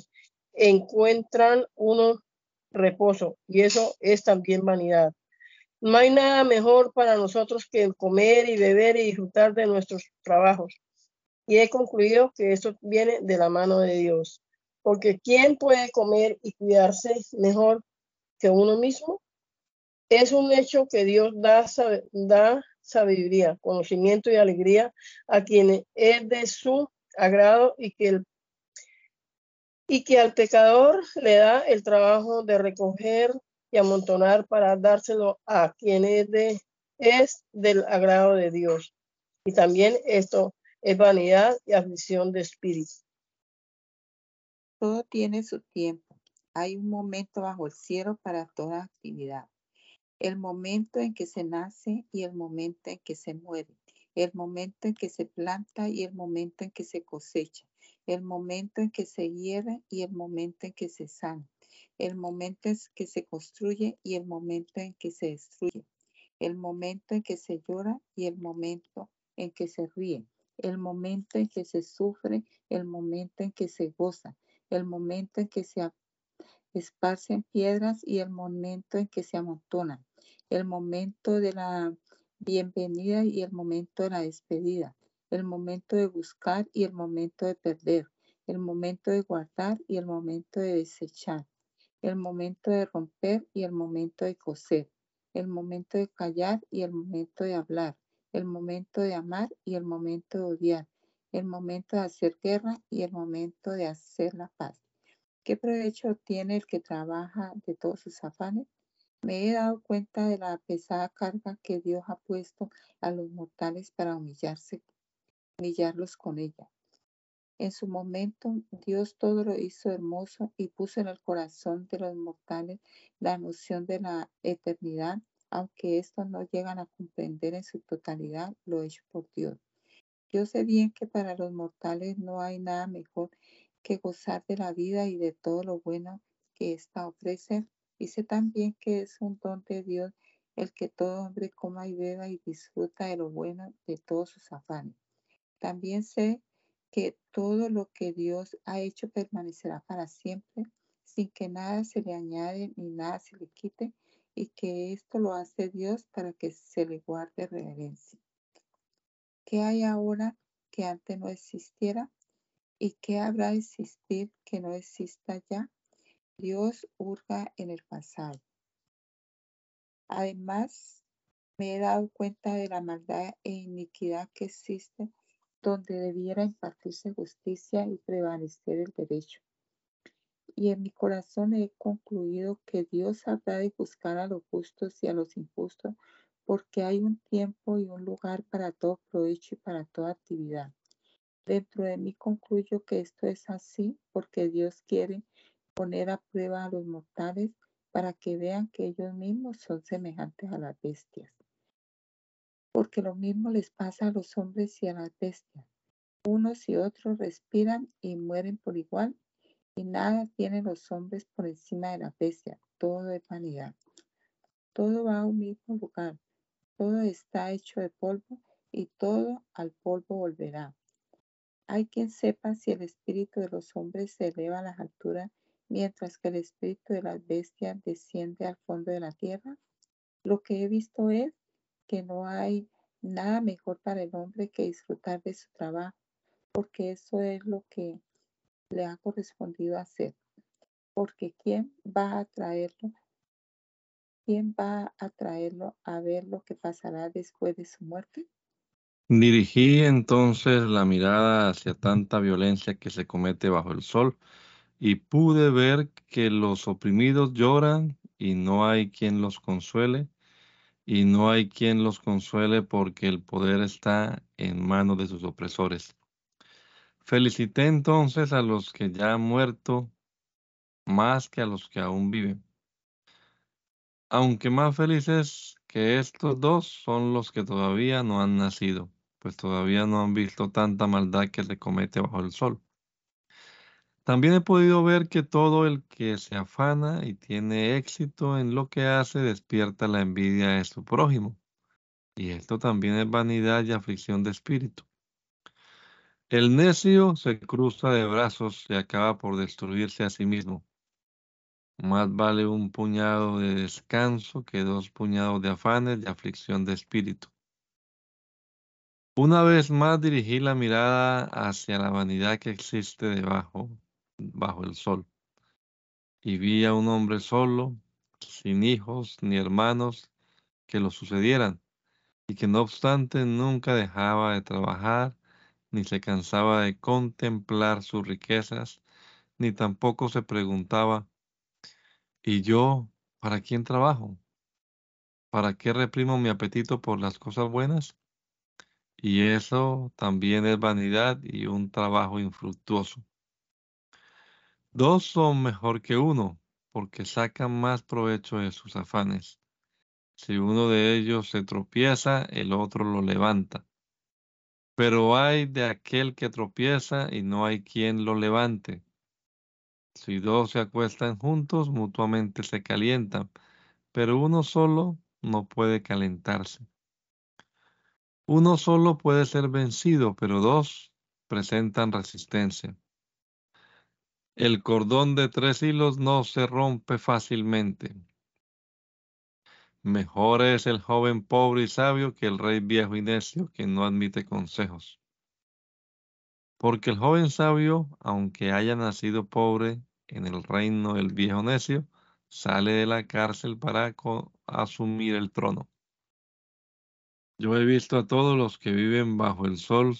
encuentran uno reposo y eso es también vanidad. No hay nada mejor para nosotros que comer y beber y disfrutar de nuestros trabajos. Y he concluido que esto viene de la mano de Dios. Porque ¿quién puede comer y cuidarse mejor que uno mismo? Es un hecho que Dios da, da sabiduría, conocimiento y alegría a quien es de su agrado y que el y que al pecador le da el trabajo de recoger y amontonar para dárselo a quien es, de, es del agrado de Dios. Y también esto es vanidad y aflicción de espíritu. Todo tiene su tiempo. Hay un momento bajo el cielo para toda actividad. El momento en que se nace y el momento en que se muere. El momento en que se planta y el momento en que se cosecha el momento en que se hiere y el momento en que se sana, el momento en que se construye y el momento en que se destruye, el momento en que se llora y el momento en que se ríe, el momento en que se sufre, el momento en que se goza, el momento en que se esparcen piedras y el momento en que se amontonan, el momento de la bienvenida y el momento de la despedida, el momento de buscar y el momento de perder, el momento de guardar y el momento de desechar, el momento de romper y el momento de coser, el momento de callar y el momento de hablar, el momento de amar y el momento de odiar, el momento de hacer guerra y el momento de hacer la paz, ¿Qué provecho tiene el que trabaja de todos sus afanes? Me he dado cuenta de la pesada carga que Dios ha puesto a los mortales para humillarse, humillarlos con ella. En su momento, Dios todo lo hizo hermoso y puso en el corazón de los mortales la noción de la eternidad, aunque estos no llegan a comprender en su totalidad lo hecho por Dios. Yo sé bien que para los mortales no hay nada mejor que gozar de la vida y de todo lo bueno que ésta ofrece. Y sé también que es un don de Dios el que todo hombre coma y beba y disfruta de lo bueno de todos sus afanes. También sé que todo lo que Dios ha hecho permanecerá para siempre, sin que nada se le añade ni nada se le quite, y que esto lo hace Dios para que se le guarde reverencia. ¿Qué hay ahora que antes no existiera? ¿Y qué habrá de existir que no exista ya? Dios hurga en el pasado. Además, me he dado cuenta de la maldad e iniquidad que existe donde debiera impartirse justicia y prevalecer el derecho. Y en mi corazón he concluido que Dios habrá de buscar a los justos y a los injustos, porque hay un tiempo y un lugar para todo provecho y para toda actividad. Dentro de mí concluyo que esto es así porque Dios quiere poner a prueba a los mortales para que vean que ellos mismos son semejantes a las bestias porque lo mismo les pasa a los hombres y a las bestias. Unos y otros respiran y mueren por igual, y nada tienen los hombres por encima de la bestia, todo es vanidad. Todo va a un mismo lugar, todo está hecho de polvo y todo al polvo volverá. Hay quien sepa si el espíritu de los hombres se eleva a las alturas, mientras que el espíritu de las bestias desciende al fondo de la tierra. Lo que he visto es que no hay nada mejor para el hombre que disfrutar de su trabajo, porque eso es lo que le ha correspondido hacer. Porque ¿quién va a traerlo? ¿Quién va a traerlo a ver lo que pasará después de su muerte? Dirigí entonces la mirada hacia tanta violencia que se comete bajo el sol y pude ver que los oprimidos lloran y no hay quien los consuele y no hay quien los consuele porque el poder está en manos de sus opresores. Felicité entonces a los que ya han muerto más que a los que aún viven. Aunque más felices que estos dos son los que todavía no han nacido, pues todavía no han visto tanta maldad que se comete bajo el sol. También he podido ver que todo el que se afana y tiene éxito en lo que hace despierta la envidia de su prójimo. Y esto también es vanidad y aflicción de espíritu. El necio se cruza de brazos y acaba por destruirse a sí mismo. Más vale un puñado de descanso que dos puñados de afanes y aflicción de espíritu. Una vez más dirigí la mirada hacia la vanidad que existe debajo bajo el sol. Y vi a un hombre solo, sin hijos ni hermanos que lo sucedieran, y que no obstante nunca dejaba de trabajar, ni se cansaba de contemplar sus riquezas, ni tampoco se preguntaba, ¿y yo para quién trabajo? ¿Para qué reprimo mi apetito por las cosas buenas? Y eso también es vanidad y un trabajo infructuoso. Dos son mejor que uno, porque sacan más provecho de sus afanes. Si uno de ellos se tropieza, el otro lo levanta. Pero hay de aquel que tropieza y no hay quien lo levante. Si dos se acuestan juntos, mutuamente se calientan, pero uno solo no puede calentarse. Uno solo puede ser vencido, pero dos presentan resistencia. El cordón de tres hilos no se rompe fácilmente. Mejor es el joven pobre y sabio que el rey viejo y necio que no admite consejos. Porque el joven sabio, aunque haya nacido pobre en el reino del viejo necio, sale de la cárcel para asumir el trono. Yo he visto a todos los que viven bajo el sol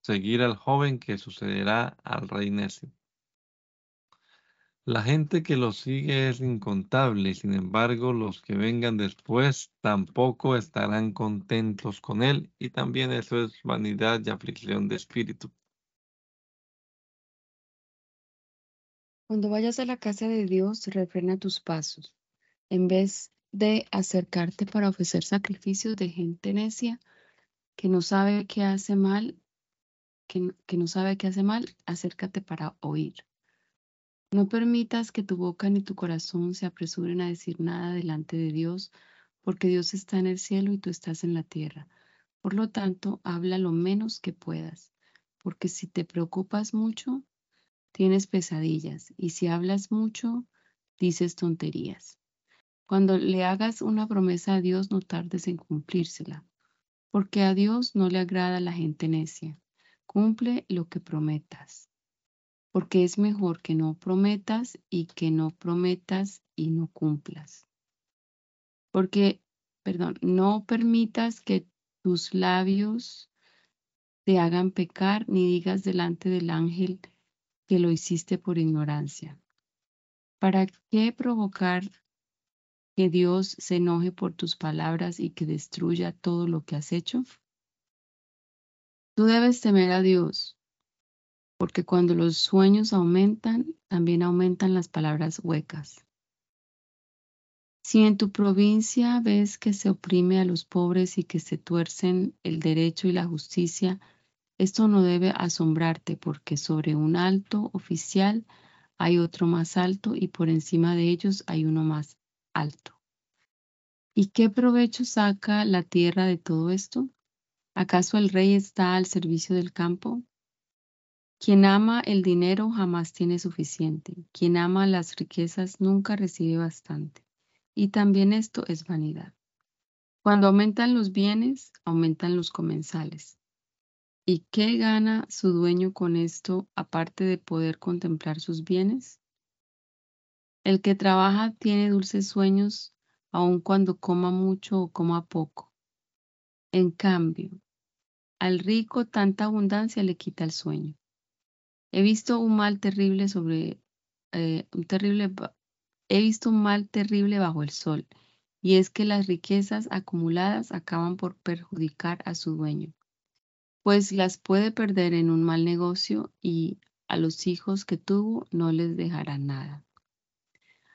seguir al joven que sucederá al rey necio. La gente que lo sigue es incontable, sin embargo, los que vengan después tampoco estarán contentos con él, y también eso es vanidad y aflicción de espíritu. Cuando vayas a la casa de Dios, refrena tus pasos. En vez de acercarte para ofrecer sacrificios de gente necia que no sabe qué hace mal, que, que no sabe qué hace mal, acércate para oír. No permitas que tu boca ni tu corazón se apresuren a decir nada delante de Dios, porque Dios está en el cielo y tú estás en la tierra. Por lo tanto, habla lo menos que puedas, porque si te preocupas mucho, tienes pesadillas, y si hablas mucho, dices tonterías. Cuando le hagas una promesa a Dios, no tardes en cumplírsela, porque a Dios no le agrada la gente necia. Cumple lo que prometas porque es mejor que no prometas y que no prometas y no cumplas. Porque, perdón, no permitas que tus labios te hagan pecar ni digas delante del ángel que lo hiciste por ignorancia. ¿Para qué provocar que Dios se enoje por tus palabras y que destruya todo lo que has hecho? Tú debes temer a Dios porque cuando los sueños aumentan, también aumentan las palabras huecas. Si en tu provincia ves que se oprime a los pobres y que se tuercen el derecho y la justicia, esto no debe asombrarte porque sobre un alto oficial hay otro más alto y por encima de ellos hay uno más alto. ¿Y qué provecho saca la tierra de todo esto? ¿Acaso el rey está al servicio del campo? Quien ama el dinero jamás tiene suficiente. Quien ama las riquezas nunca recibe bastante. Y también esto es vanidad. Cuando aumentan los bienes, aumentan los comensales. ¿Y qué gana su dueño con esto aparte de poder contemplar sus bienes? El que trabaja tiene dulces sueños aun cuando coma mucho o coma poco. En cambio, al rico tanta abundancia le quita el sueño. He visto un mal terrible sobre eh, un terrible he visto un mal terrible bajo el sol, y es que las riquezas acumuladas acaban por perjudicar a su dueño, pues las puede perder en un mal negocio y a los hijos que tuvo no les dejará nada.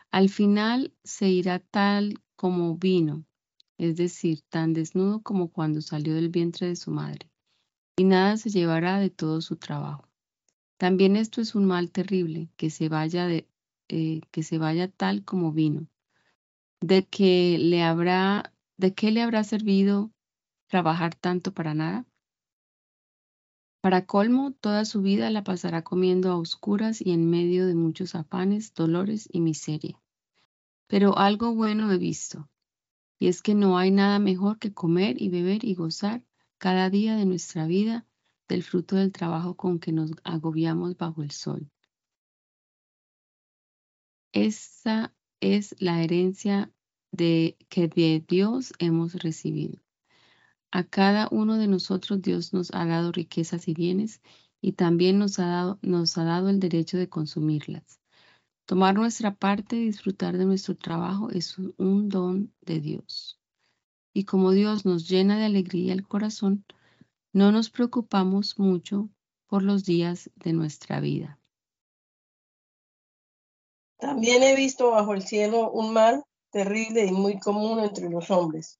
Al final se irá tal como vino, es decir, tan desnudo como cuando salió del vientre de su madre, y nada se llevará de todo su trabajo. También esto es un mal terrible, que se vaya, de, eh, que se vaya tal como vino. ¿De que le habrá, de qué le habrá servido trabajar tanto para nada? Para colmo, toda su vida la pasará comiendo a oscuras y en medio de muchos afanes, dolores y miseria. Pero algo bueno he visto, y es que no hay nada mejor que comer y beber y gozar cada día de nuestra vida del fruto del trabajo con que nos agobiamos bajo el sol. Esa es la herencia de que de Dios hemos recibido. A cada uno de nosotros Dios nos ha dado riquezas y bienes y también nos ha dado, nos ha dado el derecho de consumirlas. Tomar nuestra parte y disfrutar de nuestro trabajo es un don de Dios. Y como Dios nos llena de alegría el corazón, no nos preocupamos mucho por los días de nuestra vida. También he visto bajo el cielo un mal terrible y muy común entre los hombres.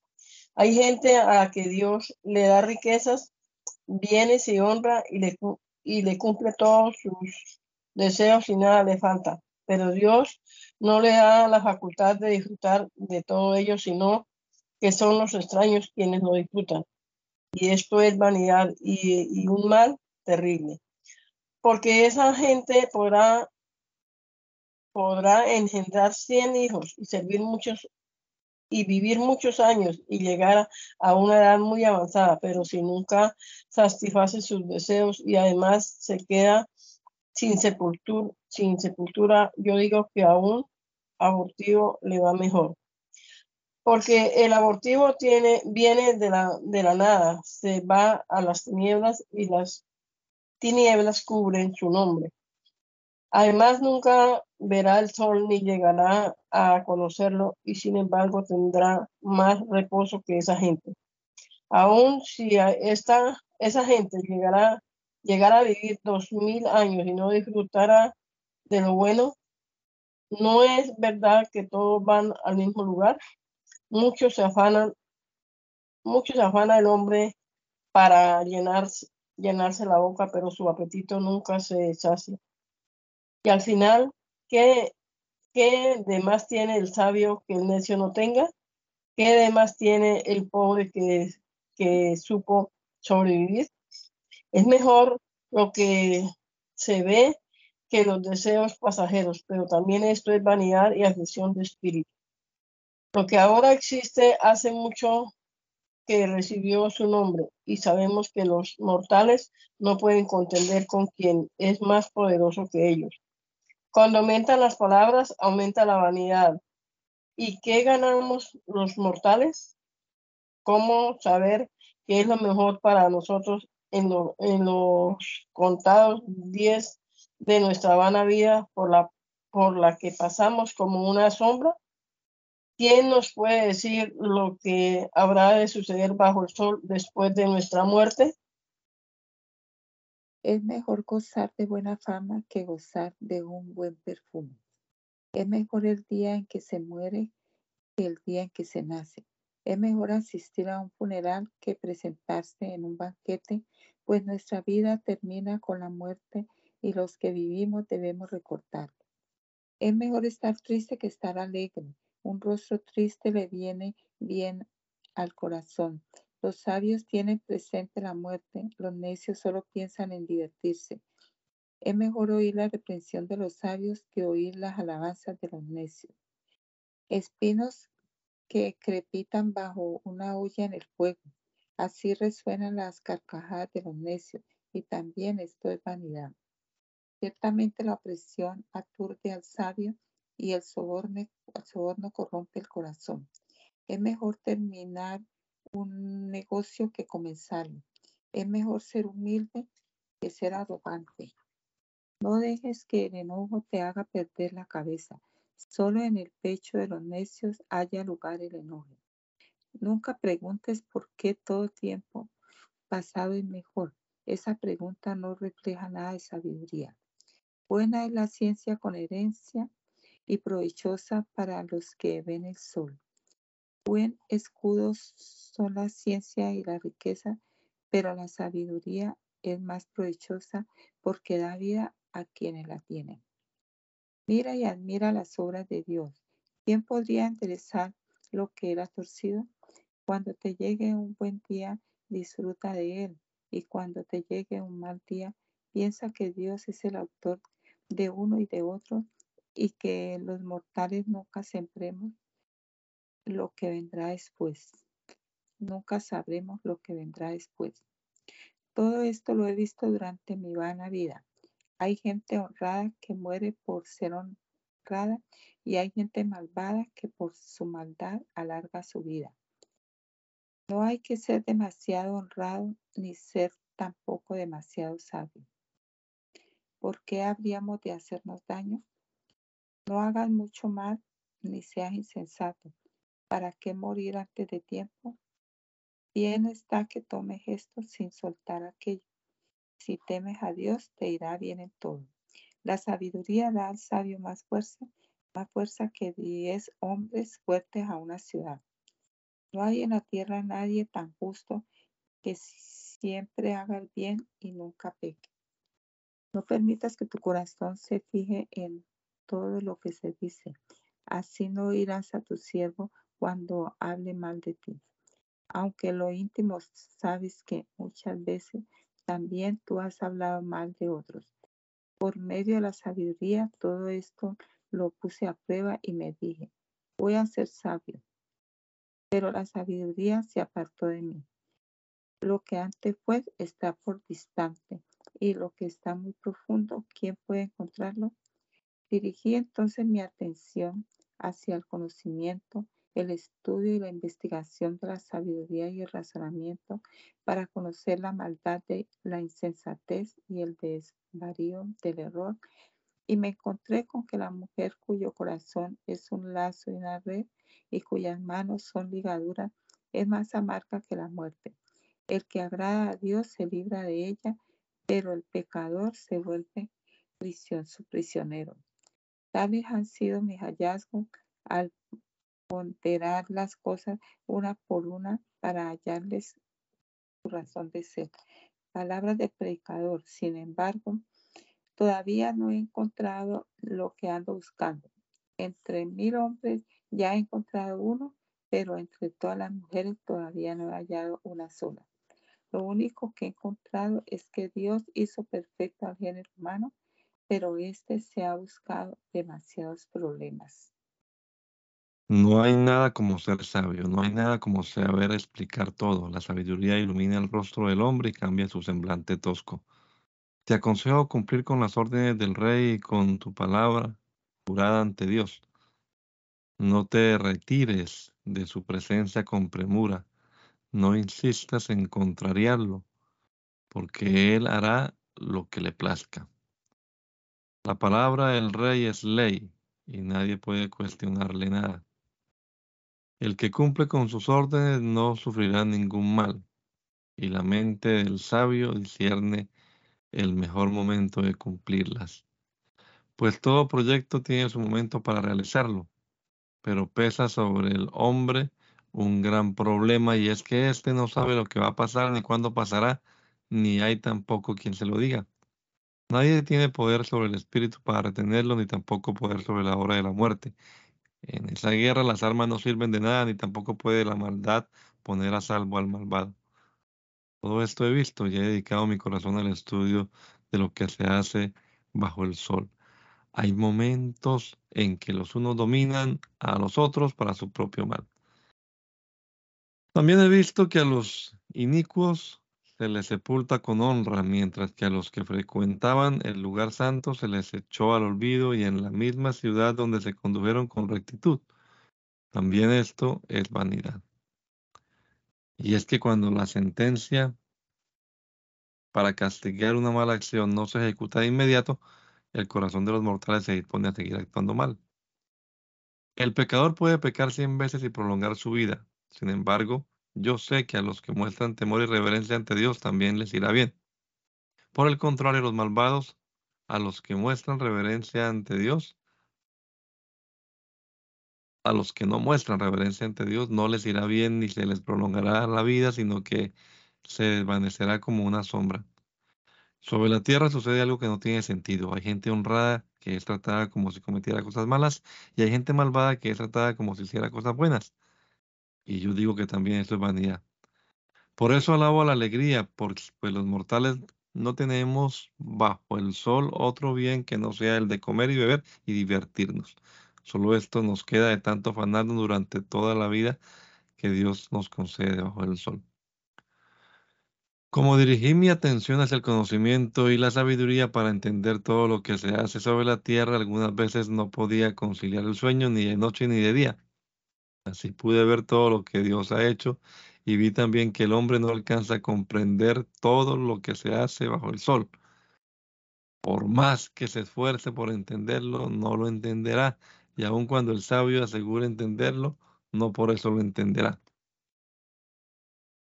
Hay gente a la que Dios le da riquezas, bienes y honra y le, y le cumple todos sus deseos y nada le falta. Pero Dios no le da la facultad de disfrutar de todo ello, sino que son los extraños quienes lo disfrutan y esto es vanidad y, un mal terrible. Porque esa gente podrá, podrá engendrar 100 hijos y servir muchos y vivir muchos años y llegar a una edad muy avanzada, pero si nunca satisface sus deseos y además se queda sin sepultura, sin sepultura, yo digo que aún abortivo le va mejor porque el abortivo viene de la, nada, se va a las tinieblas y las tinieblas cubren su nombre. Además, nunca verá el sol ni llegará a conocerlo y sin embargo tendrá más reposo que esa gente. Aún si esa gente llegará, llegará a vivir dos mil años y no disfrutará de lo bueno, no es verdad que todos van al mismo lugar. Muchos se afanan, muchos se afana el hombre para llenarse, llenarse la boca, pero su apetito nunca se sacia. Y al final, ¿qué, ¿qué de más tiene el sabio que el necio no tenga? ¿Qué de más tiene el pobre que, que supo sobrevivir? Es mejor lo que se ve que los deseos pasajeros, pero también esto es vanidad y aflicción de espíritu. Lo que ahora existe hace mucho que recibió su nombre y sabemos que los mortales no pueden contender con quien es más poderoso que ellos. Cuando aumentan las palabras, aumenta la vanidad. ¿Y qué ganamos los mortales? ¿Cómo saber qué es lo mejor para nosotros en, los contados días de nuestra vana vida por la que pasamos como una sombra? ¿Quién nos puede decir lo que habrá de suceder bajo el sol después de nuestra muerte? Es mejor gozar de buena fama que gozar de un buen perfume. Es mejor el día en que se muere que el día en que se nace. Es mejor asistir a un funeral que presentarse en un banquete, pues nuestra vida termina con la muerte y los que vivimos debemos recordarlo. Es mejor estar triste que estar alegre. Un rostro triste le viene bien al corazón. Los sabios tienen presente la muerte, los necios solo piensan en divertirse. Es mejor oír la reprensión de los sabios que oír las alabanzas de los necios. Espinos que crepitan bajo una olla en el fuego. Así resuenan las carcajadas de los necios y también esto es vanidad. Ciertamente la opresión aturde al sabio y el soborno, el soborno corrompe el corazón. Es mejor terminar un negocio que comenzarlo. Es mejor ser humilde que ser arrogante. No dejes que el enojo te haga perder la cabeza. Solo en el pecho de los necios haya lugar el enojo. Nunca preguntes por qué todo tiempo pasado es mejor. Esa pregunta no refleja nada de sabiduría. Buena es la ciencia con herencia y provechosa para los que ven el sol. Buen escudo son la ciencia y la riqueza, pero la sabiduría es más provechosa porque da vida a quienes la tienen. Mira y admira las obras de Dios. ¿Quién podría interesar lo que ha torcido? Cuando te llegue un buen día, disfruta de él. Y cuando te llegue un mal día, piensa que Dios es el autor de uno y de otro y que los mortales nunca sembremos lo que vendrá después. Nunca sabremos lo que vendrá después. Todo esto lo he visto durante mi vana vida. Hay gente honrada que muere por ser honrada y hay gente malvada que por su maldad alarga su vida. No hay que ser demasiado honrado ni ser tampoco demasiado sabio. ¿por qué habríamos de hacernos daño? No hagas mucho mal ni seas insensato. ¿Para qué morir antes de tiempo? Bien está que tomes esto sin soltar aquello. Si temes a Dios, te irá bien en todo. La sabiduría da al sabio más fuerza, más fuerza que diez hombres fuertes a una ciudad. No hay en la tierra nadie tan justo que siempre haga el bien y nunca peque. No permitas que tu corazón se fije en todo lo que se dice. Así no irás a tu siervo cuando hable mal de ti. Aunque lo íntimo sabes que muchas veces también tú has hablado mal de otros. Por medio de la sabiduría, todo esto lo puse a prueba y me dije, voy a ser sabio. Pero la sabiduría se apartó de mí. Lo que antes fue está por distante y lo que está muy profundo, ¿quién puede encontrarlo? Dirigí entonces mi atención hacia el conocimiento, el estudio y la investigación de la sabiduría y el razonamiento para conocer la maldad de la insensatez y el desvarío del error Y me encontré con que la mujer cuyo corazón es un lazo y una red y cuyas manos son ligaduras es más amarga que la muerte. El que agrada a Dios se libra de ella, pero el pecador se vuelve su prisionero. Tales han sido mis hallazgos al ponderar las cosas una por una para hallarles su razón de ser. Palabras de predicador, sin embargo, todavía no he encontrado lo que ando buscando. Entre mil hombres ya he encontrado uno, pero entre todas las mujeres todavía no he hallado una sola. Lo único que he encontrado es que Dios hizo perfecto al género humano, pero este se ha buscado demasiados problemas. No hay nada como ser sabio, no hay nada como saber explicar todo. La sabiduría ilumina el rostro del hombre y cambia su semblante tosco. Te aconsejo cumplir con las órdenes del rey y con tu palabra jurada ante Dios. No te retires de su presencia con premura. No insistas en contrariarlo, porque Él hará lo que le plazca. La palabra del rey es ley y nadie puede cuestionarle nada. El que cumple con sus órdenes no sufrirá ningún mal, y la mente del sabio discierne el mejor momento de cumplirlas. Pues todo proyecto tiene su momento para realizarlo, pero pesa sobre el hombre un gran problema y es que éste no sabe lo que va a pasar ni cuándo pasará, ni hay tampoco quien se lo diga. Nadie tiene poder sobre el espíritu para retenerlo, ni tampoco poder sobre la hora de la muerte. En esa guerra las armas no sirven de nada, ni tampoco puede la maldad poner a salvo al malvado. Todo esto he visto y he dedicado mi corazón al estudio de lo que se hace bajo el sol. Hay momentos en que los unos dominan a los otros para su propio mal. También he visto que a los inicuos se les sepulta con honra, mientras que a los que frecuentaban el lugar santo se les echó al olvido y en la misma ciudad donde se condujeron con rectitud. También esto es vanidad. Y es que cuando la sentencia para castigar una mala acción no se ejecuta de inmediato, el corazón de los mortales se dispone a seguir actuando mal. El pecador puede pecar cien veces y prolongar su vida. Sin embargo, yo sé que a los que muestran temor y reverencia ante Dios también les irá bien. Por el contrario, los malvados, a los que muestran reverencia ante Dios, a los que no muestran reverencia ante Dios, no les irá bien ni se les prolongará la vida, sino que se desvanecerá como una sombra. Sobre la tierra sucede algo que no tiene sentido. Hay gente honrada que es tratada como si cometiera cosas malas y hay gente malvada que es tratada como si hiciera cosas buenas. Y yo digo que también esto es vanidad. Por eso alabo la alegría, porque pues los mortales no tenemos bajo el sol otro bien que no sea el de comer y beber y divertirnos. Solo esto nos queda de tanto afanarnos durante toda la vida que Dios nos concede bajo el sol. Como dirigí mi atención hacia el conocimiento y la sabiduría para entender todo lo que se hace sobre la tierra, algunas veces no podía conciliar el sueño ni de noche ni de día. Así pude ver todo lo que Dios ha hecho y vi también que el hombre no alcanza a comprender todo lo que se hace bajo el sol. Por más que se esfuerce por entenderlo, no lo entenderá. Y aun cuando el sabio asegura entenderlo, no por eso lo entenderá.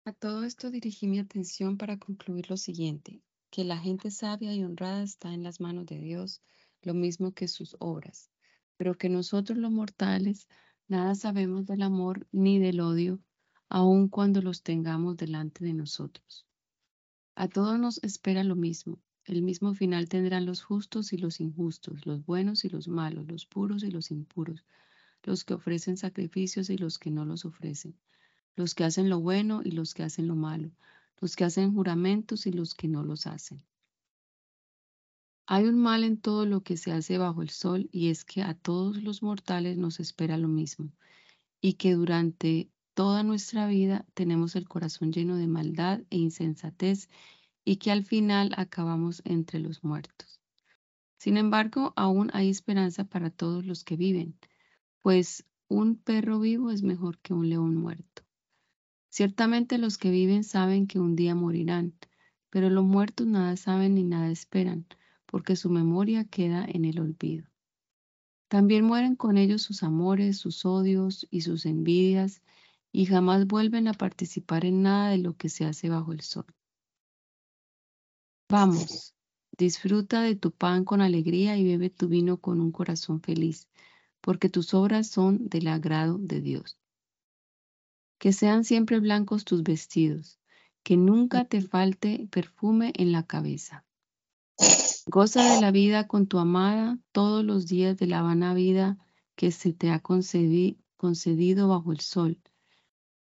A todo esto dirigí mi atención para concluir lo siguiente, que la gente sabia y honrada está en las manos de Dios, lo mismo que sus obras, pero que nosotros los mortales Nada sabemos del amor ni del odio, aun cuando los tengamos delante de nosotros. A todos nos espera lo mismo. El mismo final tendrán los justos y los injustos, los buenos y los malos, los puros y los impuros, los que ofrecen sacrificios y los que no los ofrecen, los que hacen lo bueno y los que hacen lo malo, los que hacen juramentos y los que no los hacen. Hay un mal en todo lo que se hace bajo el sol y es que a todos los mortales nos espera lo mismo y que durante toda nuestra vida tenemos el corazón lleno de maldad e insensatez y que al final acabamos entre los muertos. Sin embargo, aún hay esperanza para todos los que viven, pues un perro vivo es mejor que un león muerto. Ciertamente los que viven saben que un día morirán, pero los muertos nada saben ni nada esperan porque su memoria queda en el olvido. También mueren con ellos sus amores, sus odios y sus envidias, y jamás vuelven a participar en nada de lo que se hace bajo el sol. Vamos, disfruta de tu pan con alegría y bebe tu vino con un corazón feliz, porque tus obras son del agrado de Dios. Que sean siempre blancos tus vestidos, que nunca te falte perfume en la cabeza. Goza de la vida con tu amada todos los días de la vana vida que se te ha concedido bajo el sol.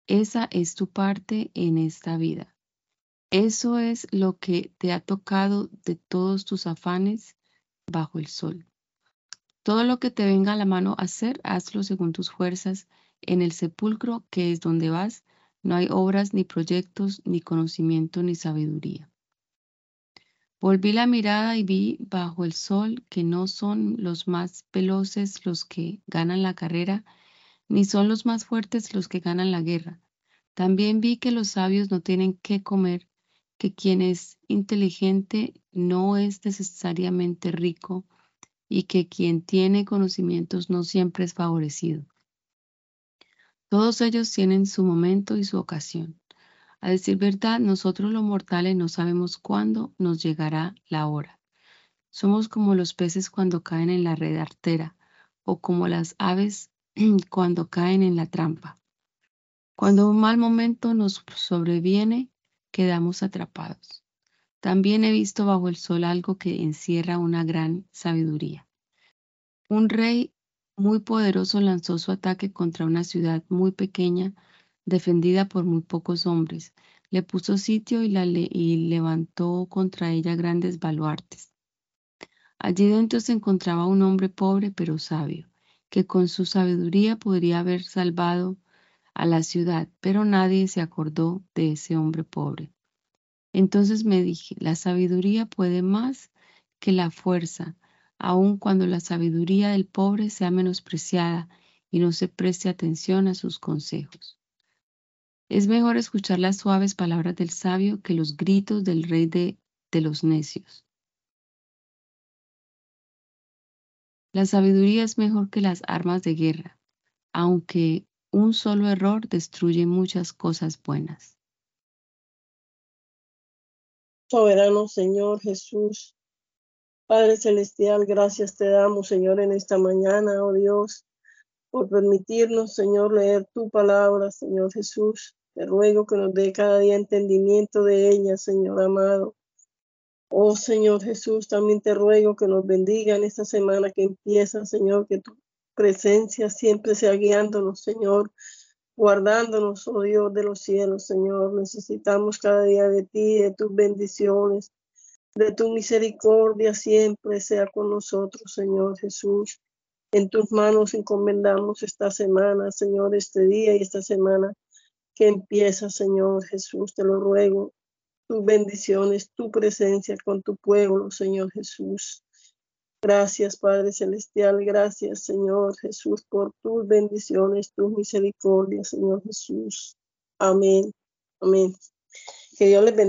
Esa es tu parte en esta vida. Eso es lo que te ha tocado de todos tus afanes bajo el sol. Todo lo que te venga a la mano hacer, hazlo según tus fuerzas. En el sepulcro que es donde vas, no hay obras, ni proyectos, ni conocimiento, ni sabiduría. Volví la mirada y vi bajo el sol que no son los más veloces los que ganan la carrera, ni son los más fuertes los que ganan la guerra. También vi que los sabios no tienen que comer, que quien es inteligente no es necesariamente rico y que quien tiene conocimientos no siempre es favorecido. Todos ellos tienen su momento y su ocasión. A decir verdad, nosotros los mortales no sabemos cuándo nos llegará la hora. Somos como los peces cuando caen en la red artera o como las aves cuando caen en la trampa. Cuando un mal momento nos sobreviene, quedamos atrapados. También he visto bajo el sol algo que encierra una gran sabiduría. Un rey muy poderoso lanzó su ataque contra una ciudad muy pequeña, defendida por muy pocos hombres. Le puso sitio y, la y levantó contra ella grandes baluartes. Allí dentro se encontraba un hombre pobre pero sabio, que con su sabiduría podría haber salvado a la ciudad, pero nadie se acordó de ese hombre pobre. Entonces me dije, la sabiduría puede más que la fuerza, aun cuando la sabiduría del pobre sea menospreciada y no se preste atención a sus consejos. Es mejor escuchar las suaves palabras del sabio que los gritos del rey de, los necios. La sabiduría es mejor que las armas de guerra, aunque un solo error destruye muchas cosas buenas. Soberano Señor Jesús, Padre Celestial, gracias te damos, Señor, en esta mañana, oh Dios, por permitirnos, Señor, leer tu palabra, Señor Jesús. Te ruego que nos dé cada día entendimiento de ella, Señor amado. Oh Señor Jesús, también te ruego que nos bendiga en esta semana que empieza, Señor, que tu presencia siempre sea guiándonos, Señor, guardándonos, oh Dios de los cielos, Señor. Necesitamos cada día de ti, de tus bendiciones, de tu misericordia siempre sea con nosotros, Señor Jesús. En tus manos encomendamos esta semana, Señor, este día y esta semana que empieza, Señor Jesús, te lo ruego. Tus bendiciones, tu presencia con tu pueblo, Señor Jesús. Gracias, Padre Celestial. Gracias, Señor Jesús, por tus bendiciones, tus misericordias, Señor Jesús. Amén. Amén. Que Dios les bendiga.